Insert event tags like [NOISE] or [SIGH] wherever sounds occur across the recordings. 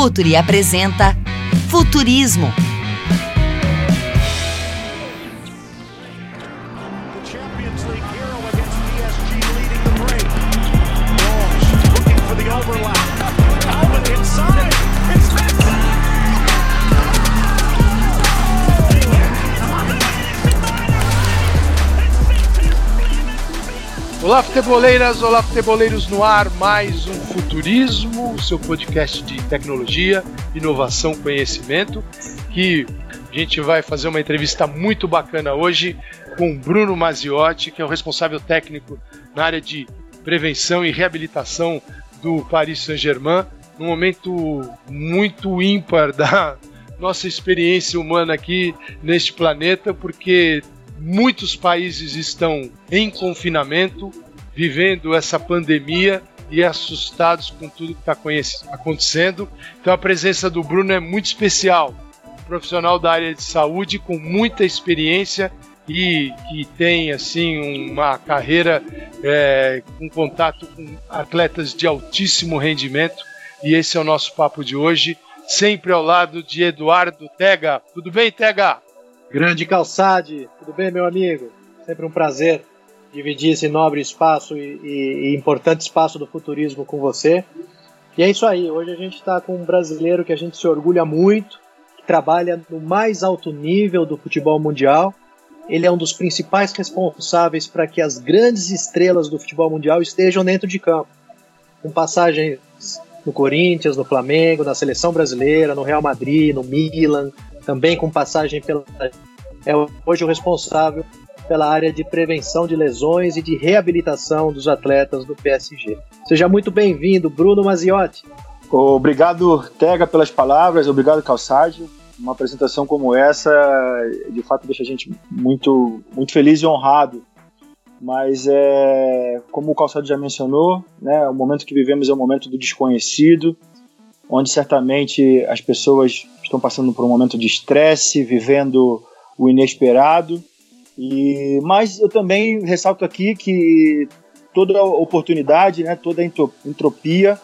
Futuri apresenta Futurismo. Olá, futeboleiras, olá, futeboleiros no ar, mais um Futurismo, seu podcast de tecnologia, inovação, conhecimento, que a gente vai fazer uma entrevista muito bacana hoje com Bruno Maziotti, que é o responsável técnico na área de prevenção e reabilitação do Paris Saint-Germain, num momento muito ímpar da nossa experiência humana aqui neste planeta, porque Muitos países estão em confinamento, vivendo essa pandemia e assustados com tudo que está acontecendo. Então a presença do Bruno é muito especial. Um profissional da área de saúde com muita experiência e que tem assim uma carreira é, com contato com atletas de altíssimo rendimento. E esse é o nosso papo de hoje, sempre ao lado de Eduardo Tega. Tudo bem, Tega? Grande Calçade, tudo bem, meu amigo? Sempre um prazer dividir esse nobre espaço e, e, e importante espaço do futurismo com você. E é isso aí, hoje a gente está com um brasileiro que a gente se orgulha muito, que trabalha no mais alto nível do futebol mundial. Ele é um dos principais responsáveis para que as grandes estrelas do futebol mundial estejam dentro de campo, com passagens no Corinthians, no Flamengo, na seleção brasileira, no Real Madrid, no Milan, também com passagem pela. É hoje o responsável pela área de prevenção de lesões e de reabilitação dos atletas do PSG. Seja muito bem-vindo, Bruno Maziotti. Obrigado, Tega, pelas palavras, obrigado, Calçade. Uma apresentação como essa, de fato, deixa a gente muito, muito feliz e honrado. Mas, é, como o Calçado já mencionou, né, o momento que vivemos é o momento do desconhecido, onde certamente as pessoas estão passando por um momento de estresse, vivendo o inesperado. E mas eu também ressalto aqui que toda oportunidade, né, toda entropia,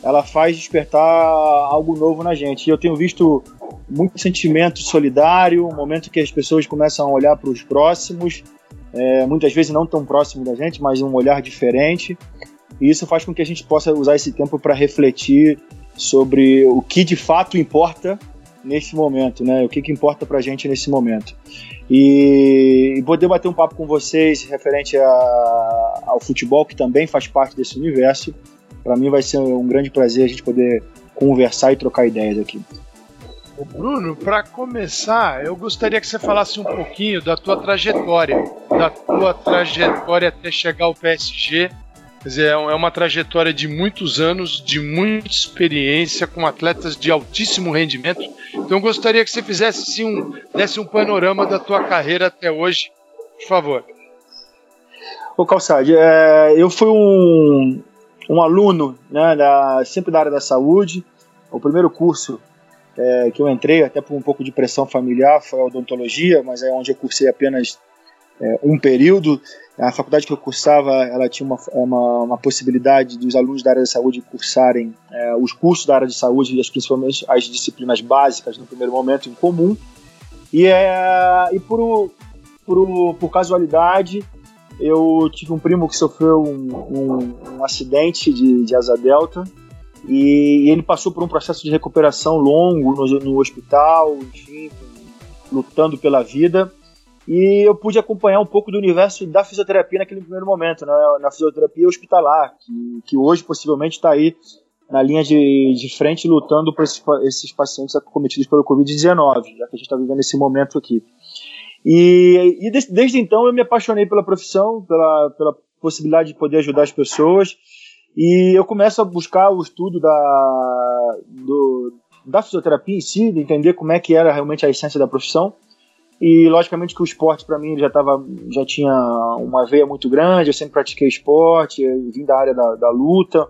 ela faz despertar algo novo na gente. E eu tenho visto muito sentimento solidário, um momento que as pessoas começam a olhar para os próximos, é, muitas vezes não tão próximo da gente, mas um olhar diferente. E isso faz com que a gente possa usar esse tempo para refletir sobre o que de fato importa nesse momento, né? O que, que importa pra gente nesse momento. E, poder bater um papo com vocês referente a, ao futebol, que também faz parte desse universo, para mim vai ser um grande prazer a gente poder conversar e trocar ideias aqui. Bruno, para começar, eu gostaria que você falasse um pouquinho da tua trajetória, da tua trajetória até chegar ao PSG Quer dizer, é, é uma trajetória de muitos anos, de muita experiência, com atletas de altíssimo rendimento. Então eu gostaria que você fizesse assim, um, desse um panorama da tua carreira até hoje, por favor. Ô Calçade, é, eu fui um, um aluno, né, da, sempre da área da saúde. O primeiro curso é, que eu entrei, até por um pouco de pressão familiar, foi a odontologia, mas é onde eu cursei apenas é, um período. A faculdade que eu cursava, ela tinha uma, uma, uma possibilidade dos alunos da área de saúde cursarem é, os cursos da área de saúde, e principalmente as disciplinas básicas no primeiro momento em comum. E, é, e por, por, por casualidade, eu tive um primo que sofreu um, um, um acidente de, de asa delta e ele passou por um processo de recuperação longo no, no hospital, enfim, lutando pela vida e eu pude acompanhar um pouco do universo da fisioterapia naquele primeiro momento, né, na fisioterapia hospitalar, que, que hoje possivelmente está aí na linha de, de frente lutando por esses, esses pacientes acometidos pelo Covid-19, já que a gente está vivendo esse momento aqui. E, e desde, desde, então eu me apaixonei pela profissão, pela, pela possibilidade de poder ajudar as pessoas, e eu começo a buscar o estudo da, do, da fisioterapia em si, de entender como é que era realmente a essência da profissão. E logicamente que o esporte para mim já tava, já tinha uma veia muito grande, eu sempre pratiquei esporte, vim da área da, da luta,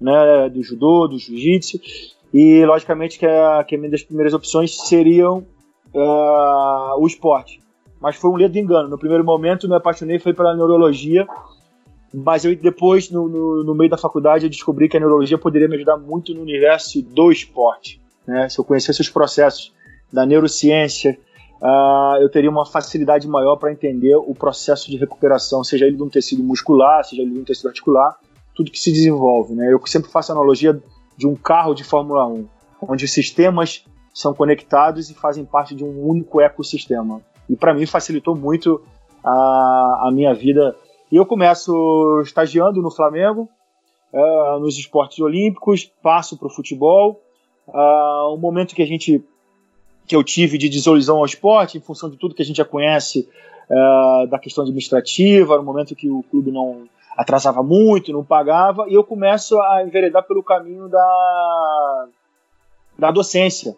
né, do judô, do jiu-jitsu, e logicamente que, a, que minhas primeiras opções seriam uh, o esporte. Mas foi um ledo engano. No primeiro momento me apaixonei foi pela neurologia Mas eu depois, no, no, no, meio da faculdade, eu descobri que a neurologia poderia me ajudar muito no universo do esporte. Né? Se eu conhecesse os processos da neurociência, uh, eu teria uma facilidade maior para entender o processo de recuperação, seja ele de um tecido muscular, seja ele de um tecido articular, tudo que se desenvolve. Né? Eu sempre faço a analogia de um carro de Fórmula 1, onde os sistemas são conectados e fazem parte de um único ecossistema. E para mim facilitou muito a, a minha vida. E eu começo estagiando no Flamengo, uh, nos esportes olímpicos, passo para o futebol. Uh, um momento que a gente que eu tive de desilusão ao esporte, em função de tudo que a gente já conhece uh, da questão administrativa, no momento que o clube não atrasava muito, não pagava, e eu começo a enveredar pelo caminho da, da docência.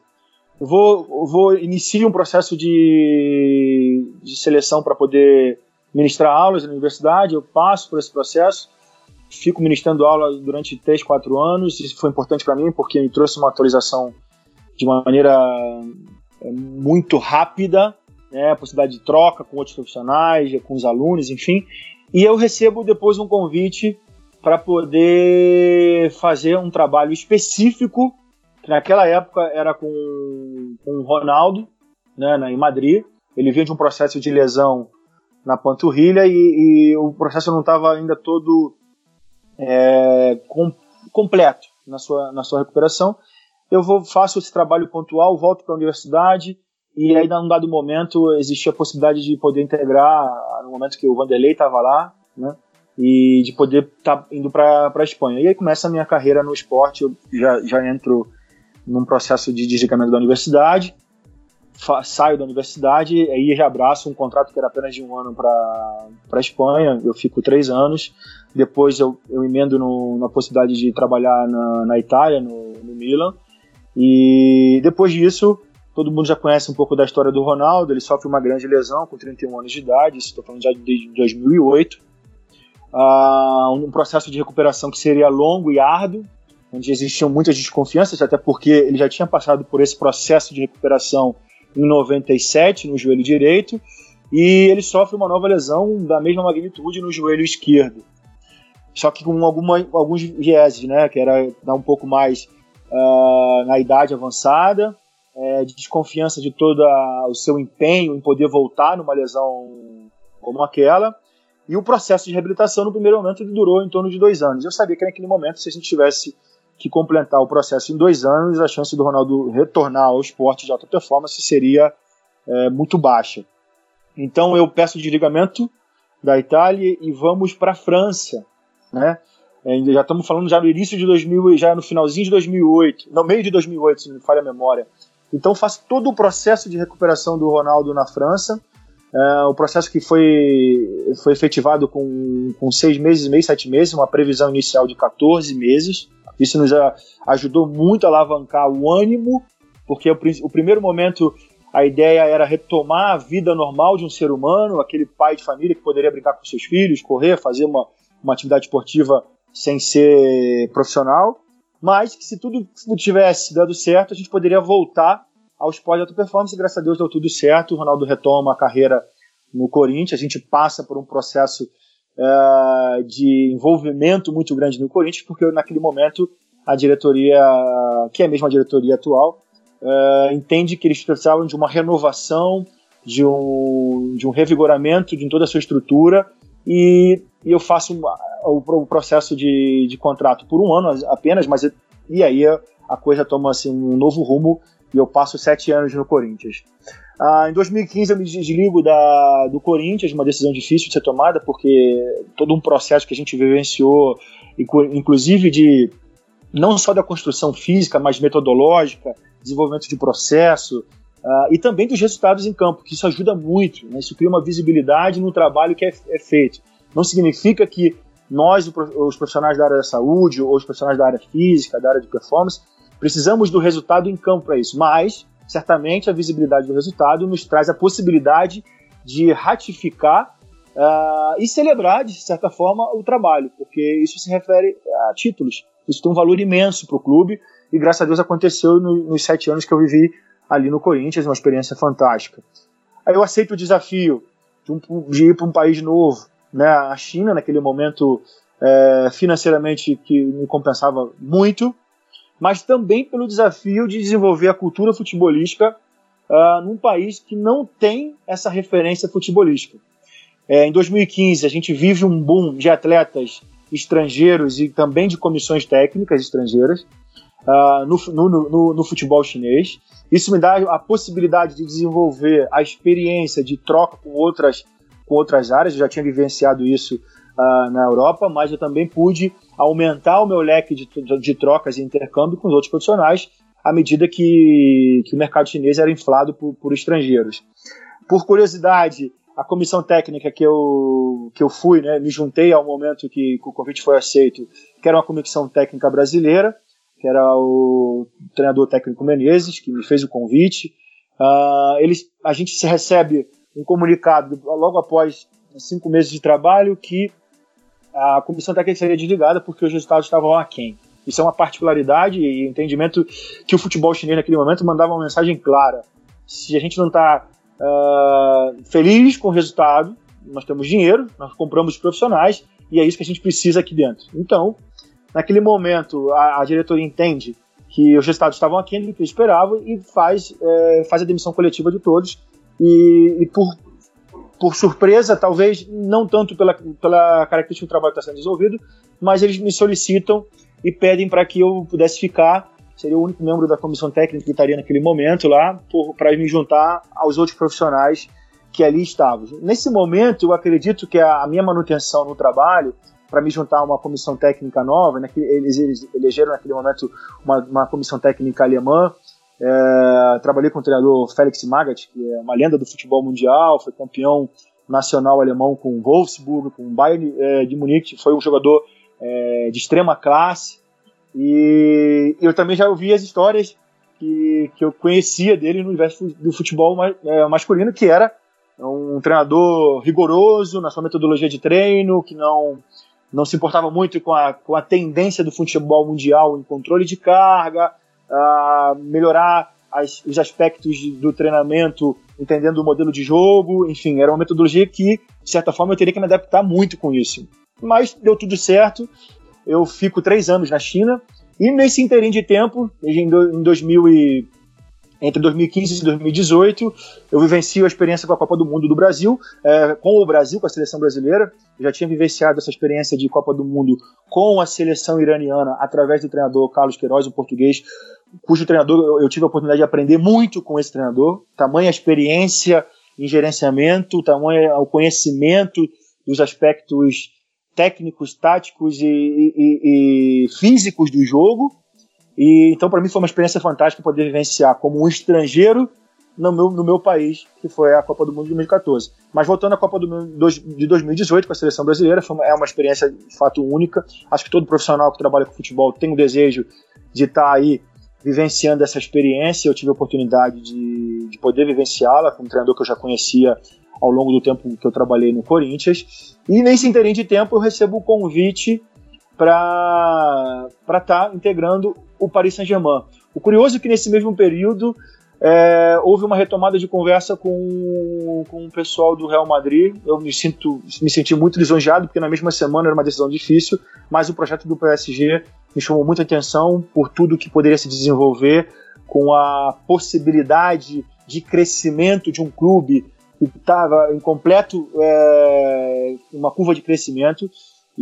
Eu vou, eu vou inicio um processo de, de seleção para poder ministrar aulas na universidade, eu passo por esse processo, fico ministrando aula durante 3, 4 anos, isso foi importante para mim porque me trouxe uma atualização de uma maneira muito rápida, né, a possibilidade de troca com outros profissionais, com os alunos, enfim, e eu recebo depois um convite para poder fazer um trabalho específico que naquela época era com, com o Ronaldo, né, em Madrid. Ele vinha de um processo de lesão na panturrilha e, e o processo não estava ainda todo é, com, completo na sua, na sua recuperação. Eu vou faço esse trabalho pontual, volto para a universidade e aí, num dado momento, existia a possibilidade de poder integrar, no momento que o Vanderlei estava lá, né? E de poder estar tá indo para a Espanha. E aí começa a minha carreira no esporte, eu já, já entro num processo de desligamento da universidade, saio da universidade, aí já abraço um contrato que era apenas de um ano para a Espanha, eu fico três anos, depois eu, eu emendo no, na possibilidade de trabalhar na, na Itália, no, no Milan, e depois disso, todo mundo já conhece um pouco da história do Ronaldo, ele sofre uma grande lesão com 31 anos de idade, estou falando já desde 2008, uh, ah, um processo de recuperação que seria longo e árduo, onde existiam muitas desconfianças, até porque ele já tinha passado por esse processo de recuperação em 97 no joelho direito e ele sofre uma nova lesão da mesma magnitude no joelho esquerdo. Só que com alguma, alguns vieses, né, que era dar um pouco mais uh, na idade avançada, é, de desconfiança de todo o seu empenho em poder voltar numa lesão como aquela. E o processo de reabilitação, no primeiro momento, durou em torno de dois anos. Eu sabia que naquele momento, se a gente tivesse que completar o processo em dois anos, a chance do Ronaldo retornar ao esporte de alta performance seria é, muito baixa. Então eu peço desligamento da Itália e vamos para a França, né? É, já estamos falando já no início de 2000, já no finalzinho de 2008, no meio de 2008, se não me falha a memória. Então faço todo o processo de recuperação do Ronaldo na França, é, o processo que foi, foi efetivado com, com seis meses, meio, sete meses, uma previsão inicial de 14 meses. Isso nos ajudou muito a alavancar o ânimo, porque o, o primeiro momento a ideia era retomar a vida normal de um ser humano, aquele pai de família que poderia brincar com seus filhos, correr, fazer uma, uma atividade esportiva sem ser profissional, mas que se tudo tivesse dado certo, a gente poderia voltar ao esporte de alta performance, graças a Deus deu tudo certo, o Ronaldo retoma a carreira no Corinthians, a gente passa por um processo uh, de envolvimento muito grande no Corinthians, porque naquele momento a diretoria, que é a mesma diretoria atual, uh, entende que eles precisavam de uma renovação, de um, de um revigoramento de toda a sua estrutura, e, e eu faço o, processo de, de contrato por um ano apenas, mas e aí a coisa toma assim, um novo rumo e eu passo sete anos no Corinthians. Ah, em 2015 eu me desligo da, do Corinthians, uma decisão difícil de ser tomada, porque todo um processo que a gente vivenciou, inclusive de não só da construção física, mas metodológica, desenvolvimento de processo, uh, e também dos resultados em campo, que isso ajuda muito, né? isso cria uma visibilidade no trabalho que é, é feito. Não significa que nós, os profissionais da área da saúde, ou os profissionais da área física, da área de performance, precisamos do resultado em campo para isso, mas certamente a visibilidade do resultado nos traz a possibilidade de ratificar uh, e celebrar, de certa forma, o trabalho, porque isso se refere a títulos. Isso tem um valor imenso para o clube e, graças a Deus, aconteceu no, nos sete anos que eu vivi ali no Corinthians, uma experiência fantástica. Aí eu aceito o desafio de, um, de ir para um país novo, né, a China naquele momento é, financeiramente que me compensava muito, mas também pelo desafio de desenvolver a cultura futebolística uh, num país que não tem essa referência futebolística. É, em 2015, a gente vive um boom de atletas estrangeiros e também de comissões técnicas estrangeiras uh, no, no, no, no, futebol chinês. Isso me dá a possibilidade de desenvolver a experiência de troca com outras, com outras áreas. Eu já tinha vivenciado isso uh, na Europa, mas eu também pude aumentar o meu leque de, de trocas e intercâmbio com os outros profissionais à medida que, que o mercado chinês era inflado por, por estrangeiros. Por curiosidade, a comissão técnica que eu, que eu fui, né, me juntei ao momento que, que, o convite foi aceito, que era uma comissão técnica brasileira, que era o treinador técnico Menezes, que me fez o convite. Uh, eles, a gente se recebe um comunicado logo após cinco meses de trabalho que a comissão técnica seria desligada porque os resultados estavam aquém. Isso é uma particularidade e entendimento que o futebol chinês naquele momento mandava uma mensagem clara. Se a gente não está uh, ah, feliz com o resultado, nós temos dinheiro, nós compramos profissionais e é isso que a gente precisa aqui dentro. Então, naquele momento, a, a diretoria entende que os resultados estavam aquém do que esperavam e faz, é, faz a demissão coletiva de todos. E, e por, por surpresa, talvez não tanto pela, pela característica do trabalho que está sendo desenvolvido, mas eles me solicitam e pedem para que eu pudesse ficar. Seria o único membro da comissão técnica que estaria naquele momento lá, para me juntar aos outros profissionais que ali estavam. Nesse momento, eu acredito que a, minha manutenção no trabalho, para me juntar a uma comissão técnica nova, né, eles, eles, elegeram naquele momento uma, uma comissão técnica alemã. É, trabalhei com o treinador Felix Magath, que é uma lenda do futebol mundial, foi campeão nacional alemão com o Wolfsburg, com o Bayern é, de Munique, foi um jogador é, de extrema classe. E eu também já ouvi as histórias que, que eu conhecia dele no universo do futebol é, masculino, que era um treinador rigoroso na sua metodologia de treino, que não, não se importava muito com a, com a tendência do futebol mundial em controle de carga, a melhorar as, os aspectos do treinamento, entendendo o modelo de jogo, enfim, era uma metodologia que, de certa forma, eu teria que me adaptar muito com isso mas deu tudo certo. Eu fico três anos na China e nesse interim de tempo, em 2000 e, entre 2015 e 2018, eu vivencio a experiência com a Copa do Mundo do Brasil, é, com o Brasil, com a seleção brasileira. Eu já tinha vivenciado essa experiência de Copa do Mundo com a seleção iraniana através do treinador Carlos Queiroz, um português, cujo treinador eu tive a oportunidade de aprender muito com esse treinador. Tamanha experiência em gerenciamento, tamanho o conhecimento dos aspectos técnicos, táticos e, e, e físicos do jogo. E então para mim foi uma experiência fantástica poder vivenciar como um estrangeiro no meu, no meu país, que foi a Copa do Mundo de 2014. Mas voltando à Copa do Mundo de 2018 com a seleção brasileira, uma, é uma experiência de fato única. Acho que todo profissional que trabalha com futebol tem o desejo de estar aí vivenciando essa experiência. Eu tive a oportunidade de, de poder vivenciá-la com um treinador que eu já conhecia ao longo do tempo que eu trabalhei no Corinthians. E nesse interim de tempo eu recebo o convite para estar tá integrando o Paris Saint-Germain. O curioso é que nesse mesmo período é, houve uma retomada de conversa com, com o pessoal do Real Madrid. Eu me, sinto, me senti muito lisonjeado, porque na mesma semana era uma decisão difícil, mas o projeto do PSG me chamou muita atenção por tudo que poderia se desenvolver, com a possibilidade de crescimento de um clube que estava em completo é, uma curva de crescimento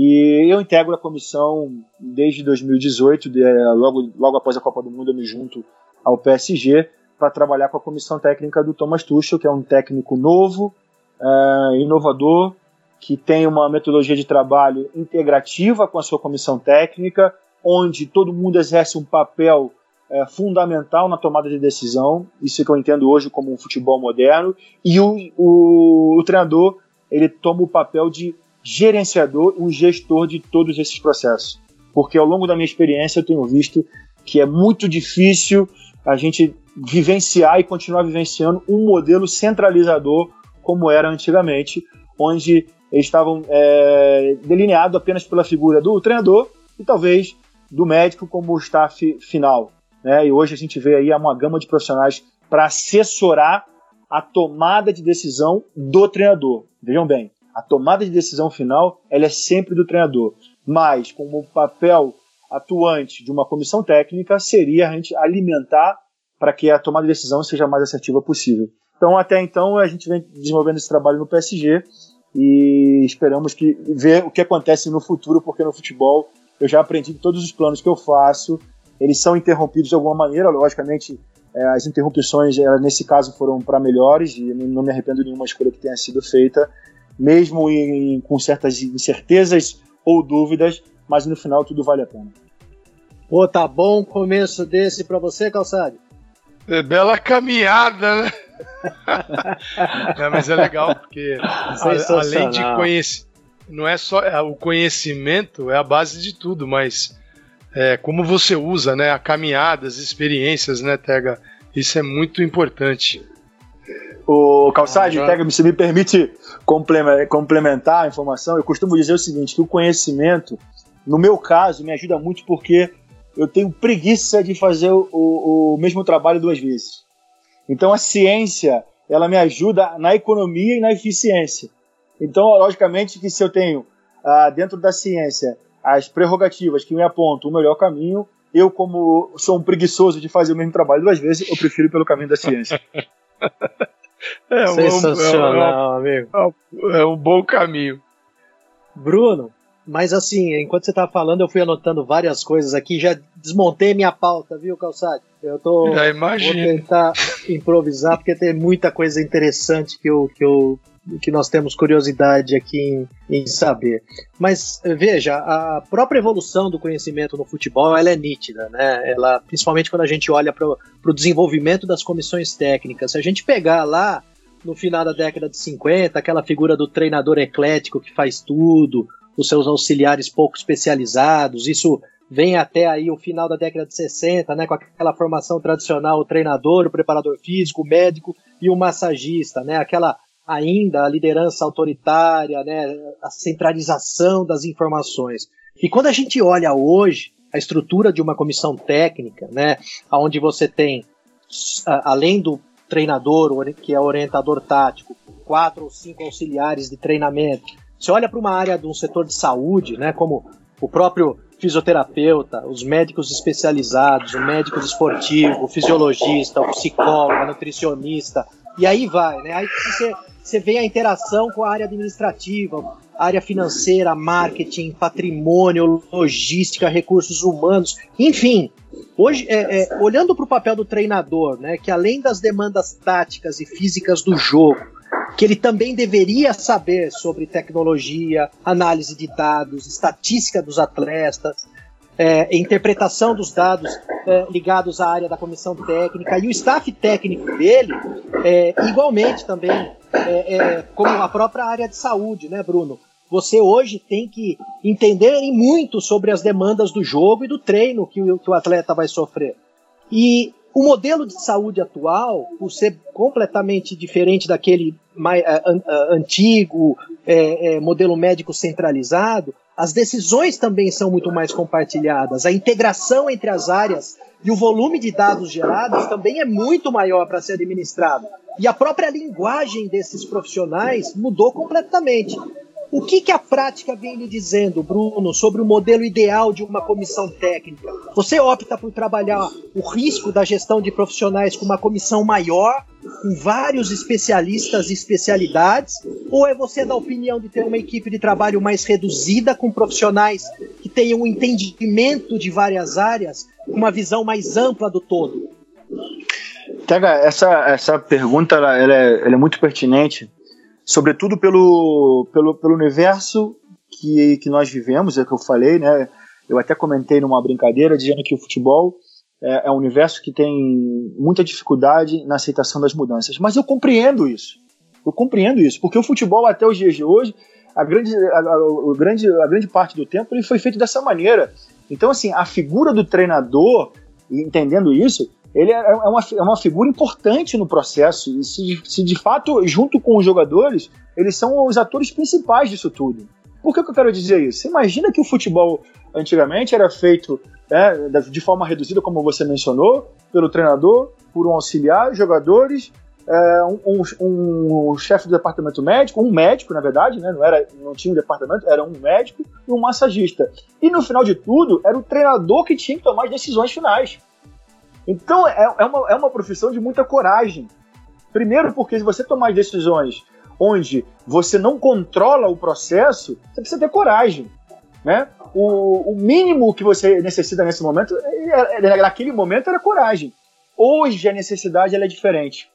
e eu integro a comissão desde 2018, de, logo, logo após a Copa do Mundo eu me junto ao PSG para trabalhar com a comissão técnica do Thomas Tuchel, que é um técnico novo, é, inovador, que tem uma metodologia de trabalho integrativa com a sua comissão técnica, onde todo mundo exerce um papel é, fundamental na tomada de decisão, isso que eu entendo hoje como um futebol moderno, e o, o, o treinador ele toma o papel de gerenciador, um gestor de todos esses processos. Porque ao longo da minha experiência eu tenho visto que é muito difícil a gente vivenciar e continuar vivenciando um modelo centralizador como era antigamente, onde eles estavam é, delineados apenas pela figura do treinador e talvez do médico como o staff final. Né? E hoje a gente vê aí uma gama de profissionais para assessorar a tomada de decisão do treinador. Vejam bem, A tomada de decisão final ela é sempre do treinador, mas como papel atuante de uma comissão técnica seria a gente alimentar para que a tomada de decisão seja a mais assertiva possível. Então, até então, a gente vem desenvolvendo esse trabalho no PSG e esperamos que ver o que acontece no futuro, porque no futebol eu já aprendi que todos os planos que eu faço, eles são interrompidos de alguma maneira, logicamente é, as interrupções nesse caso foram para melhores e não me arrependo de nenhuma escolha que tenha sido feita, mesmo em, com certas incertezas ou dúvidas, mas no final tudo vale a pena. Pô, tá bom começo desse para você, Calçado? É bela caminhada, né? [LAUGHS] é, mas é legal, porque a, além de conhecer, não é só é, o conhecimento é a base de tudo, mas é, como você usa, né? A caminhada, as experiências, né, Tega? Isso é muito importante. O Calçade, ah, Tega, se me permite complementar a informação, eu costumo dizer o seguinte, que o conhecimento, no meu caso, me ajuda muito porque eu tenho preguiça de fazer o, o, o mesmo trabalho duas vezes. Então a ciência, ela me ajuda na economia e na eficiência. Então, logicamente que se eu tenho ah, dentro da ciência as prerrogativas que me apontam o melhor caminho, eu como sou um preguiçoso de fazer o mesmo trabalho duas vezes, eu prefiro ir pelo caminho da ciência. [LAUGHS] é, Sensacional, um, amigo. É um bom caminho. Bruno, mas assim, enquanto você estava falando, eu fui anotando várias coisas aqui, já desmontei minha pauta, viu, Calçade? Eu tô já imagino. vou tentar improvisar porque tem muita coisa interessante que eu, que eu que nós temos curiosidade aqui em, em, saber. Mas veja, a própria evolução do conhecimento no futebol ela é nítida, né? Ela, principalmente quando a gente olha para o desenvolvimento das comissões técnicas. Se a gente pegar lá no final da década de 50, aquela figura do treinador eclético que faz tudo, os seus auxiliares pouco especializados. Isso vem até aí o final da década de 60, né, com aquela formação tradicional, o treinador, o preparador físico, o médico e o massagista, né, aquela ainda a liderança autoritária, né, a centralização das informações. E quando a gente olha hoje a estrutura de uma comissão técnica, né, onde você tem, além do treinador, que é orientador tático, quatro ou cinco auxiliares de treinamento, você olha para uma área de um setor de saúde, né, como o próprio fisioterapeuta, os médicos especializados, o médico esportivo, o fisiologista, o psicólogo, a nutricionista, e aí vai, né? Aí você, você vê a interação com a área administrativa, área financeira, marketing, patrimônio, logística, recursos humanos, enfim. Hoje, é, é, olhando para o papel do treinador, né, que além das demandas táticas e físicas do jogo, que ele também deveria saber sobre tecnologia, análise de dados, estatística dos atletas, é, interpretação dos dados é, ligados à área da comissão técnica e o staff técnico dele, é, igualmente também, é, é, como a própria área de saúde, né, Bruno? Você hoje tem que entender muito sobre as demandas do jogo e do treino que o, que o atleta vai sofrer. E o modelo de saúde atual, por ser completamente diferente daquele mais, uh, uh, antigo é, é, modelo médico centralizado, as decisões também são muito mais compartilhadas. A integração entre as áreas e o volume de dados gerados também é muito maior para ser administrado. E a própria linguagem desses profissionais mudou completamente. O que, que a prática vem lhe dizendo, Bruno, sobre o modelo ideal de uma comissão técnica? Você opta por trabalhar o risco da gestão de profissionais com uma comissão maior, com vários especialistas e especialidades? Ou é você da opinião de ter uma equipe de trabalho mais reduzida, com profissionais que tenham um entendimento de várias áreas, uma visão mais ampla do todo? Tega, essa, essa pergunta ela, ela, é, ela é muito pertinente sobretudo pelo, pelo, pelo universo que, que nós vivemos, é o que eu falei, né? Eu até comentei numa brincadeira dizendo que o futebol é, é um universo que tem muita dificuldade na aceitação das mudanças. Mas eu compreendo isso. Eu compreendo isso, porque o futebol até os dias de hoje, a grande, a, a, a grande, a grande parte do tempo ele foi feito dessa maneira. Então, assim, a figura do treinador, entendendo isso, ele é, é uma, é uma figura importante no processo. E se, se de fato, junto com os jogadores, eles são os atores principais disso tudo. Por que, que eu quero dizer isso? Você imagina que o futebol antigamente era feito né, de forma reduzida, como você mencionou, pelo treinador, por um auxiliar, jogadores, é, um, um, um chefe do departamento médico, um médico, na verdade, né? não, era, não tinha um departamento, era um médico e um massagista. E no final de tudo, era o treinador que tinha que tomar as decisões finais. Então é, é, uma, é uma profissão de muita coragem. Primeiro, porque se você tomar decisões onde você não controla o processo, você precisa ter coragem. Né? O, o mínimo que você necessita nesse momento, é, é, naquele momento, era coragem. Hoje a necessidade é diferente.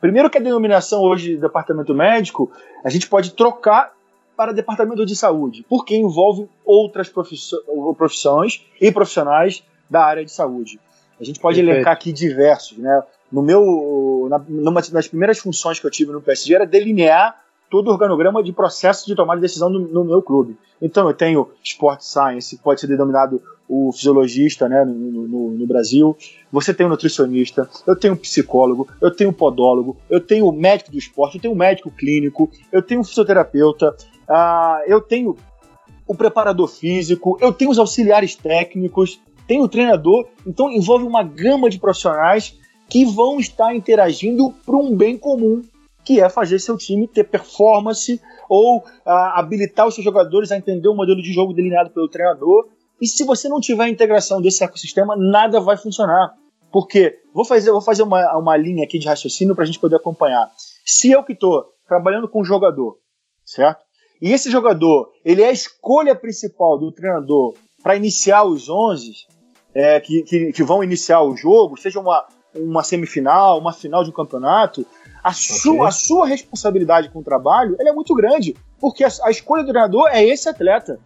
Primeiro que a denominação hoje de departamento médico, a gente pode trocar para departamento de saúde, porque envolve outras profissões e profissionais da área de saúde. A gente pode Perfeito. elencar aqui diversos, né? No meu, na, numa das primeiras funções que eu tive no PSG era delinear todo o organograma de processo de tomada de decisão no, no meu clube. Então eu tenho Sport Science, pode ser denominado o fisiologista né, no, no, no, Brasil, você tem o nutricionista, eu tenho um psicólogo, eu tenho um podólogo, eu tenho o médico do esporte, eu tenho um médico clínico, eu tenho um fisioterapeuta, uh, eu tenho o preparador físico, eu tenho os auxiliares técnicos, tenho o treinador, então envolve uma gama de profissionais que vão estar interagindo para um bem comum, que é fazer seu time ter performance ou uh, habilitar os seus jogadores a entender o modelo de jogo delineado pelo treinador e se você não tiver a integração desse ecossistema, nada vai funcionar. Porque, vou fazer, vou fazer uma, uma linha aqui de raciocínio para a gente poder acompanhar. Se eu que estou trabalhando com um jogador, certo? E esse jogador, ele é a escolha principal do treinador para iniciar os 11 é, que, que, que, vão iniciar o jogo, seja uma, uma semifinal, uma final de um campeonato, a, okay. sua, a sua responsabilidade com o trabalho é muito grande, porque a, a escolha do treinador é esse atleta.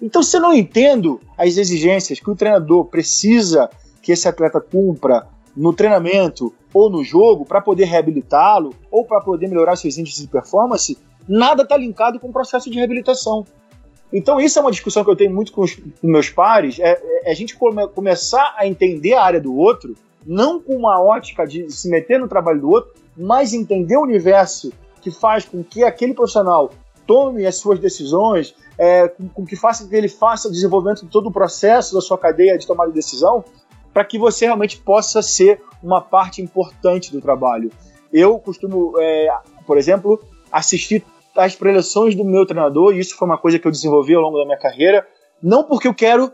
Então, se eu não entendo as exigências que o treinador precisa que esse atleta cumpra no treinamento ou no jogo para poder reabilitá-lo ou para poder melhorar seus índices de performance, nada está linkado com o processo de reabilitação. Então, isso é uma discussão que eu tenho muito com os com meus pares: é, é, a gente come, começar a entender a área do outro, não com uma ótica de se meter no trabalho do outro, mas entender o universo que faz com que aquele profissional tome as suas decisões, é, com, com, que faça que ele faça o desenvolvimento de todo o processo da sua cadeia de tomada de decisão, para que você realmente possa ser uma parte importante do trabalho. Eu costumo, é, por exemplo, assistir às preleções do meu treinador, e isso foi uma coisa que eu desenvolvi ao longo da minha carreira, não porque eu quero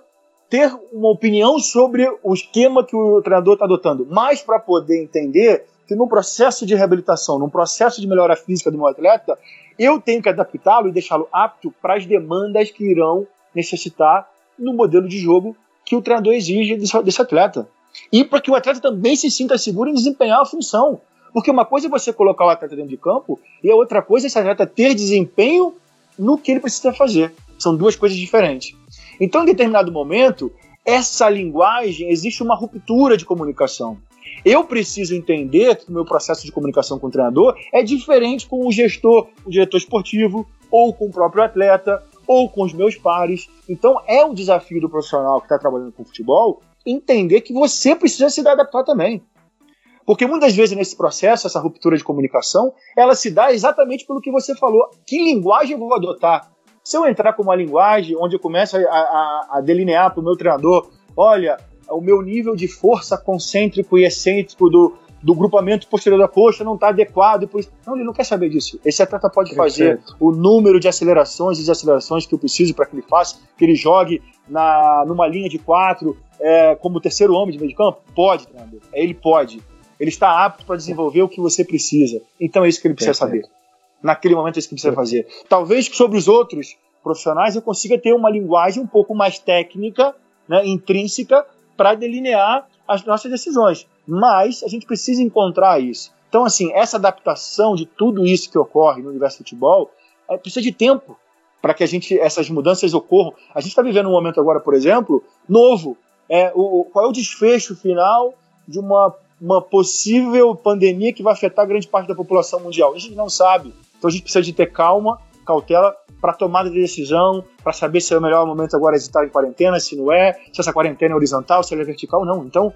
ter uma opinião sobre o esquema que o treinador está adotando, mas para poder entender que no processo de reabilitação, no processo de melhora física do meu atleta, eu tenho que adaptá-lo e deixá-lo apto para as demandas que irão necessitar no modelo de jogo que o treinador exige desse, desse atleta. E para que o atleta também se sinta seguro em desempenhar a função. Porque uma coisa é você colocar o atleta dentro de campo e a outra coisa é esse atleta ter desempenho no que ele precisa fazer. São duas coisas diferentes. Então, em determinado momento, essa linguagem existe uma ruptura de comunicação. Eu preciso entender que o meu processo de comunicação com o treinador é diferente com o gestor, o diretor esportivo, ou com o próprio atleta, ou com os meus pares. Então é um desafio do profissional que está trabalhando com futebol entender que você precisa se adaptar também. Porque muitas vezes nesse processo, essa ruptura de comunicação, ela se dá exatamente pelo que você falou. Que linguagem eu vou adotar? Se eu entrar com uma linguagem onde eu começo a, a, a delinear para o meu treinador, olha, o meu nível de força concêntrico e excêntrico do, do grupamento posterior da coxa não está adequado. Por... Não, ele não quer saber disso. Esse atleta pode fazer o número de acelerações e desacelerações que eu preciso para que ele faça, que ele jogue na, numa linha de quatro é, como terceiro homem de meio de campo? Pode, treinador. É, ele pode. Ele está apto para desenvolver o que você precisa. Então é isso que ele precisa saber. Naquele momento é isso que ele precisa fazer. Talvez sobre os outros profissionais eu consiga ter uma linguagem um pouco mais técnica, né, intrínseca, para delinear as nossas decisões. Mas a gente precisa encontrar isso. Então, assim, essa adaptação de tudo isso que ocorre no universo do futebol é, precisa de tempo para que a gente essas mudanças ocorram. A gente está vivendo um momento agora, por exemplo, novo. É, o, qual é o desfecho final de uma, uma possível pandemia que vai afetar grande parte da população mundial? A gente não sabe. Então a gente precisa de ter calma, cautela para tomada de decisão, para saber se é o melhor momento agora estar em quarentena, se não é, se essa quarentena é horizontal, se ela é vertical, não. Então,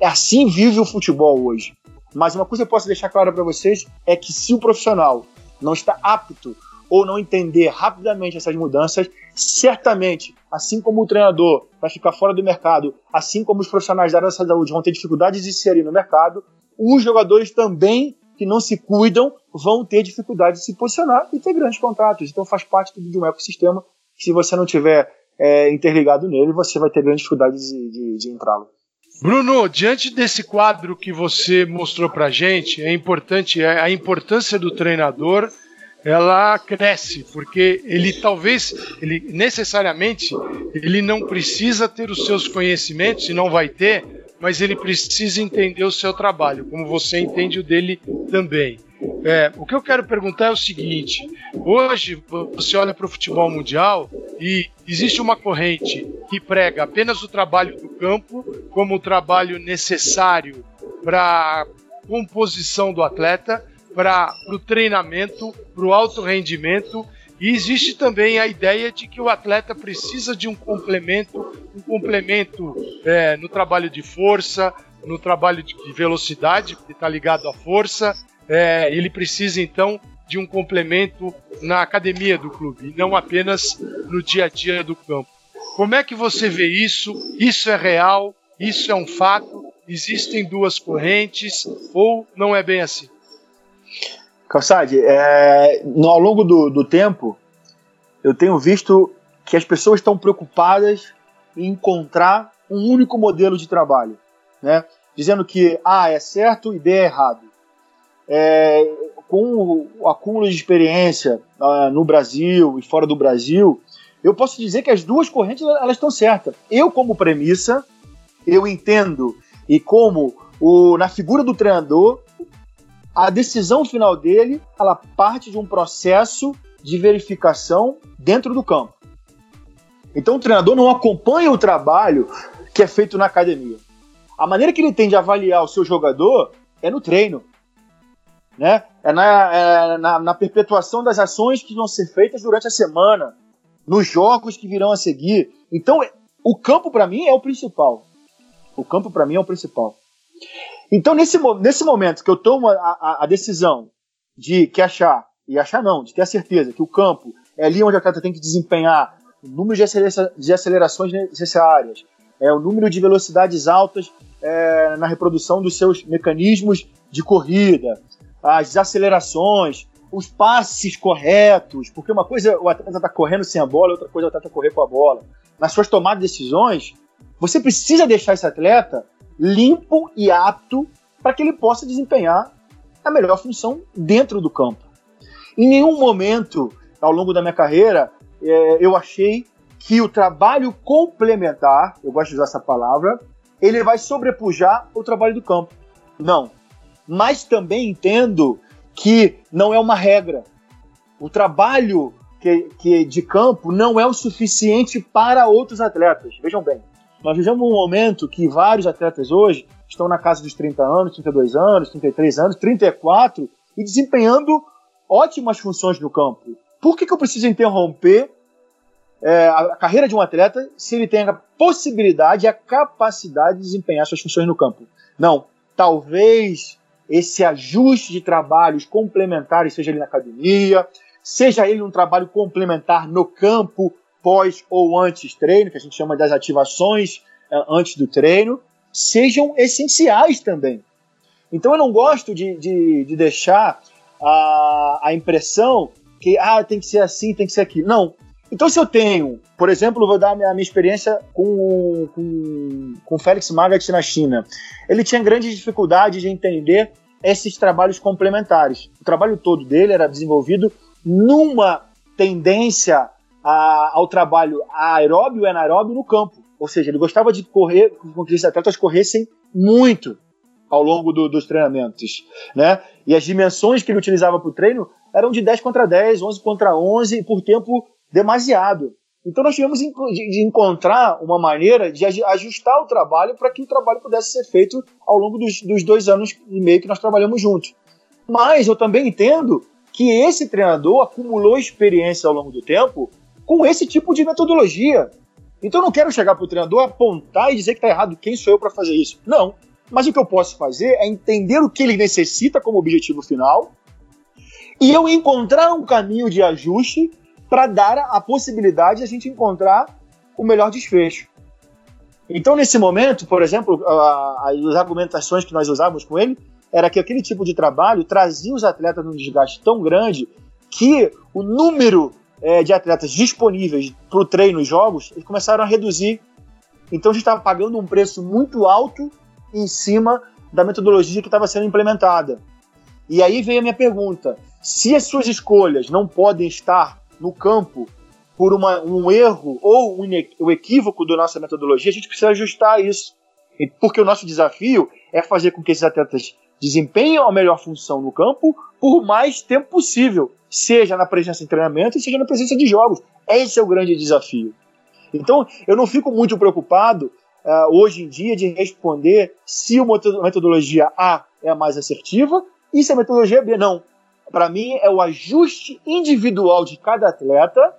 assim vive o futebol hoje. Mas uma coisa que eu posso deixar clara para vocês é que se o profissional não está apto ou não entender rapidamente essas mudanças, certamente, assim como o treinador vai ficar fora do mercado, assim como os profissionais da área da saúde vão ter dificuldades de se inserir no mercado, os jogadores também que não se cuidam vão ter dificuldade de se posicionar e ter grandes contratos. Então faz parte de um ecossistema que se você não tiver é, interligado nele, você vai ter grande dificuldade de, de, de entrá-lo. Bruno, diante desse quadro que você mostrou para gente, é importante é a importância do treinador ela cresce, porque ele talvez, ele necessariamente, ele não precisa ter os seus conhecimentos e não vai ter, mas ele precisa entender o seu trabalho, como você entende o dele também. É, o que eu quero perguntar é o seguinte: hoje você olha para o futebol mundial e existe uma corrente que prega apenas o trabalho do campo como o trabalho necessário para a composição do atleta, para o treinamento, para o alto rendimento. E existe também a ideia de que o atleta precisa de um complemento, um complemento é, no trabalho de força, no trabalho de velocidade, que está ligado à força, é, ele precisa então de um complemento na academia do clube, e não apenas no dia a dia do campo. Como é que você vê isso? Isso é real? Isso é um fato? Existem duas correntes ou não é bem assim? Calçade, é, no, ao longo do, do tempo, eu tenho visto que as pessoas estão preocupadas em encontrar um único modelo de trabalho, né? dizendo que A é certo e B é errado é, com o acúmulo de experiência uh, no Brasil e fora do Brasil, eu posso dizer que as duas correntes elas estão certas. Eu, como premissa, eu entendo e como o, na figura do treinador, a decisão final dele ela parte de um processo de verificação dentro do campo. Então o treinador não acompanha o trabalho que é feito na academia. A maneira que ele tem de avaliar o seu jogador é no treino né? É na, é na, na perpetuação das ações que vão ser feitas durante a semana, nos jogos que virão a seguir. Então, o campo para mim é o principal. O campo para mim é o principal. Então, nesse, nesse momento que eu tomo a, a, a, decisão de que achar, e achar não, de ter a certeza que o campo é ali onde a atleta tem que desempenhar o número de acelerações necessárias, é o número de velocidades altas é, na reprodução dos seus mecanismos de corrida, as acelerações, os passes corretos, porque uma coisa o atleta está correndo sem a bola, outra coisa é o atleta correr com a bola. Nas suas tomadas de decisões, você precisa deixar esse atleta limpo e apto para que ele possa desempenhar a melhor função dentro do campo. Em nenhum momento ao longo da minha carreira é, eu achei que o trabalho complementar, eu gosto de usar essa palavra, ele vai sobrepujar o trabalho do campo. Não mas também entendo que não é uma regra. O trabalho que, que de campo não é o suficiente para outros atletas. Vejam bem, nós vivemos um momento que vários atletas hoje estão na casa dos 30 anos, 32 anos, 33 anos, 34 e desempenhando ótimas funções no campo. Por que, que eu preciso interromper é, a carreira de um atleta se ele tem a possibilidade e a capacidade de desempenhar suas funções no campo? Não. Talvez esse ajuste de trabalhos complementares, seja ele na academia, seja ele um trabalho complementar no campo, pós ou antes treino, que a gente chama das ativações uh, antes do treino, sejam essenciais também. Então eu não gosto de, de, de deixar a, a impressão que ah, tem que ser assim, tem que ser aquilo. Não. Então, se eu tenho, por exemplo, vou dar a minha, minha experiência com, com, com Félix Magath na China. Ele tinha grande dificuldade de entender esses trabalhos complementares. O trabalho todo dele era desenvolvido numa tendência a, ao trabalho aeróbio e anaeróbio no campo. Ou seja, ele gostava de correr, com que os atletas corressem muito ao longo do, dos treinamentos. Né? E as dimensões que ele utilizava para o treino eram de 10 contra 10, 11 contra 11, e por tempo demasiado. Então nós tivemos de encontrar uma maneira de ajustar o trabalho para que o trabalho pudesse ser feito ao longo dos, dos, dois anos e meio que nós trabalhamos juntos. Mas eu também entendo que esse treinador acumulou experiência ao longo do tempo com esse tipo de metodologia. Então eu não quero chegar para o treinador, apontar e dizer que está errado, quem sou eu para fazer isso? Não. Mas o que eu posso fazer é entender o que ele necessita como objetivo final e eu encontrar um caminho de ajuste para dar a possibilidade de a gente encontrar o melhor desfecho. Então, nesse momento, por exemplo, as argumentações que nós usávamos com ele era que aquele tipo de trabalho trazia os atletas num desgaste tão grande que o número é, de atletas disponíveis para o treino e jogos eles começaram a reduzir. Então a gente estava pagando um preço muito alto em cima da metodologia que estava sendo implementada. E aí veio a minha pergunta: se as suas escolhas não podem estar no campo por uma, um erro ou um, um equívoco da nossa metodologia, a gente precisa ajustar isso. Porque o nosso desafio é fazer com que esses atletas desempenhem a melhor função no campo por mais tempo possível, seja na presença em treinamento, seja na presença de jogos. Esse é o grande desafio. Então, eu não fico muito preocupado uh, hoje em dia de responder se a metodologia A é a mais assertiva e se a metodologia B não. Para mim, é o ajuste individual de cada atleta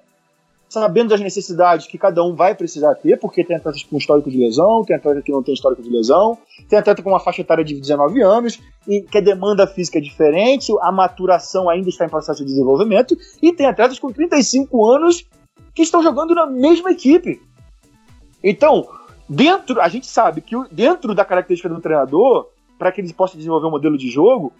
sabendo das necessidades que cada um vai precisar ter, porque tem atletas com histórico de lesão, tem atleta que não tem histórico de lesão, tem atleta com uma faixa etária de 19 anos, e que a demanda física é diferente, a maturação ainda está em processo de desenvolvimento, e tem atletas com 35 anos que estão jogando na mesma equipe. Então, dentro, a gente sabe que dentro da característica do treinador, para que ele possa desenvolver um modelo de jogo,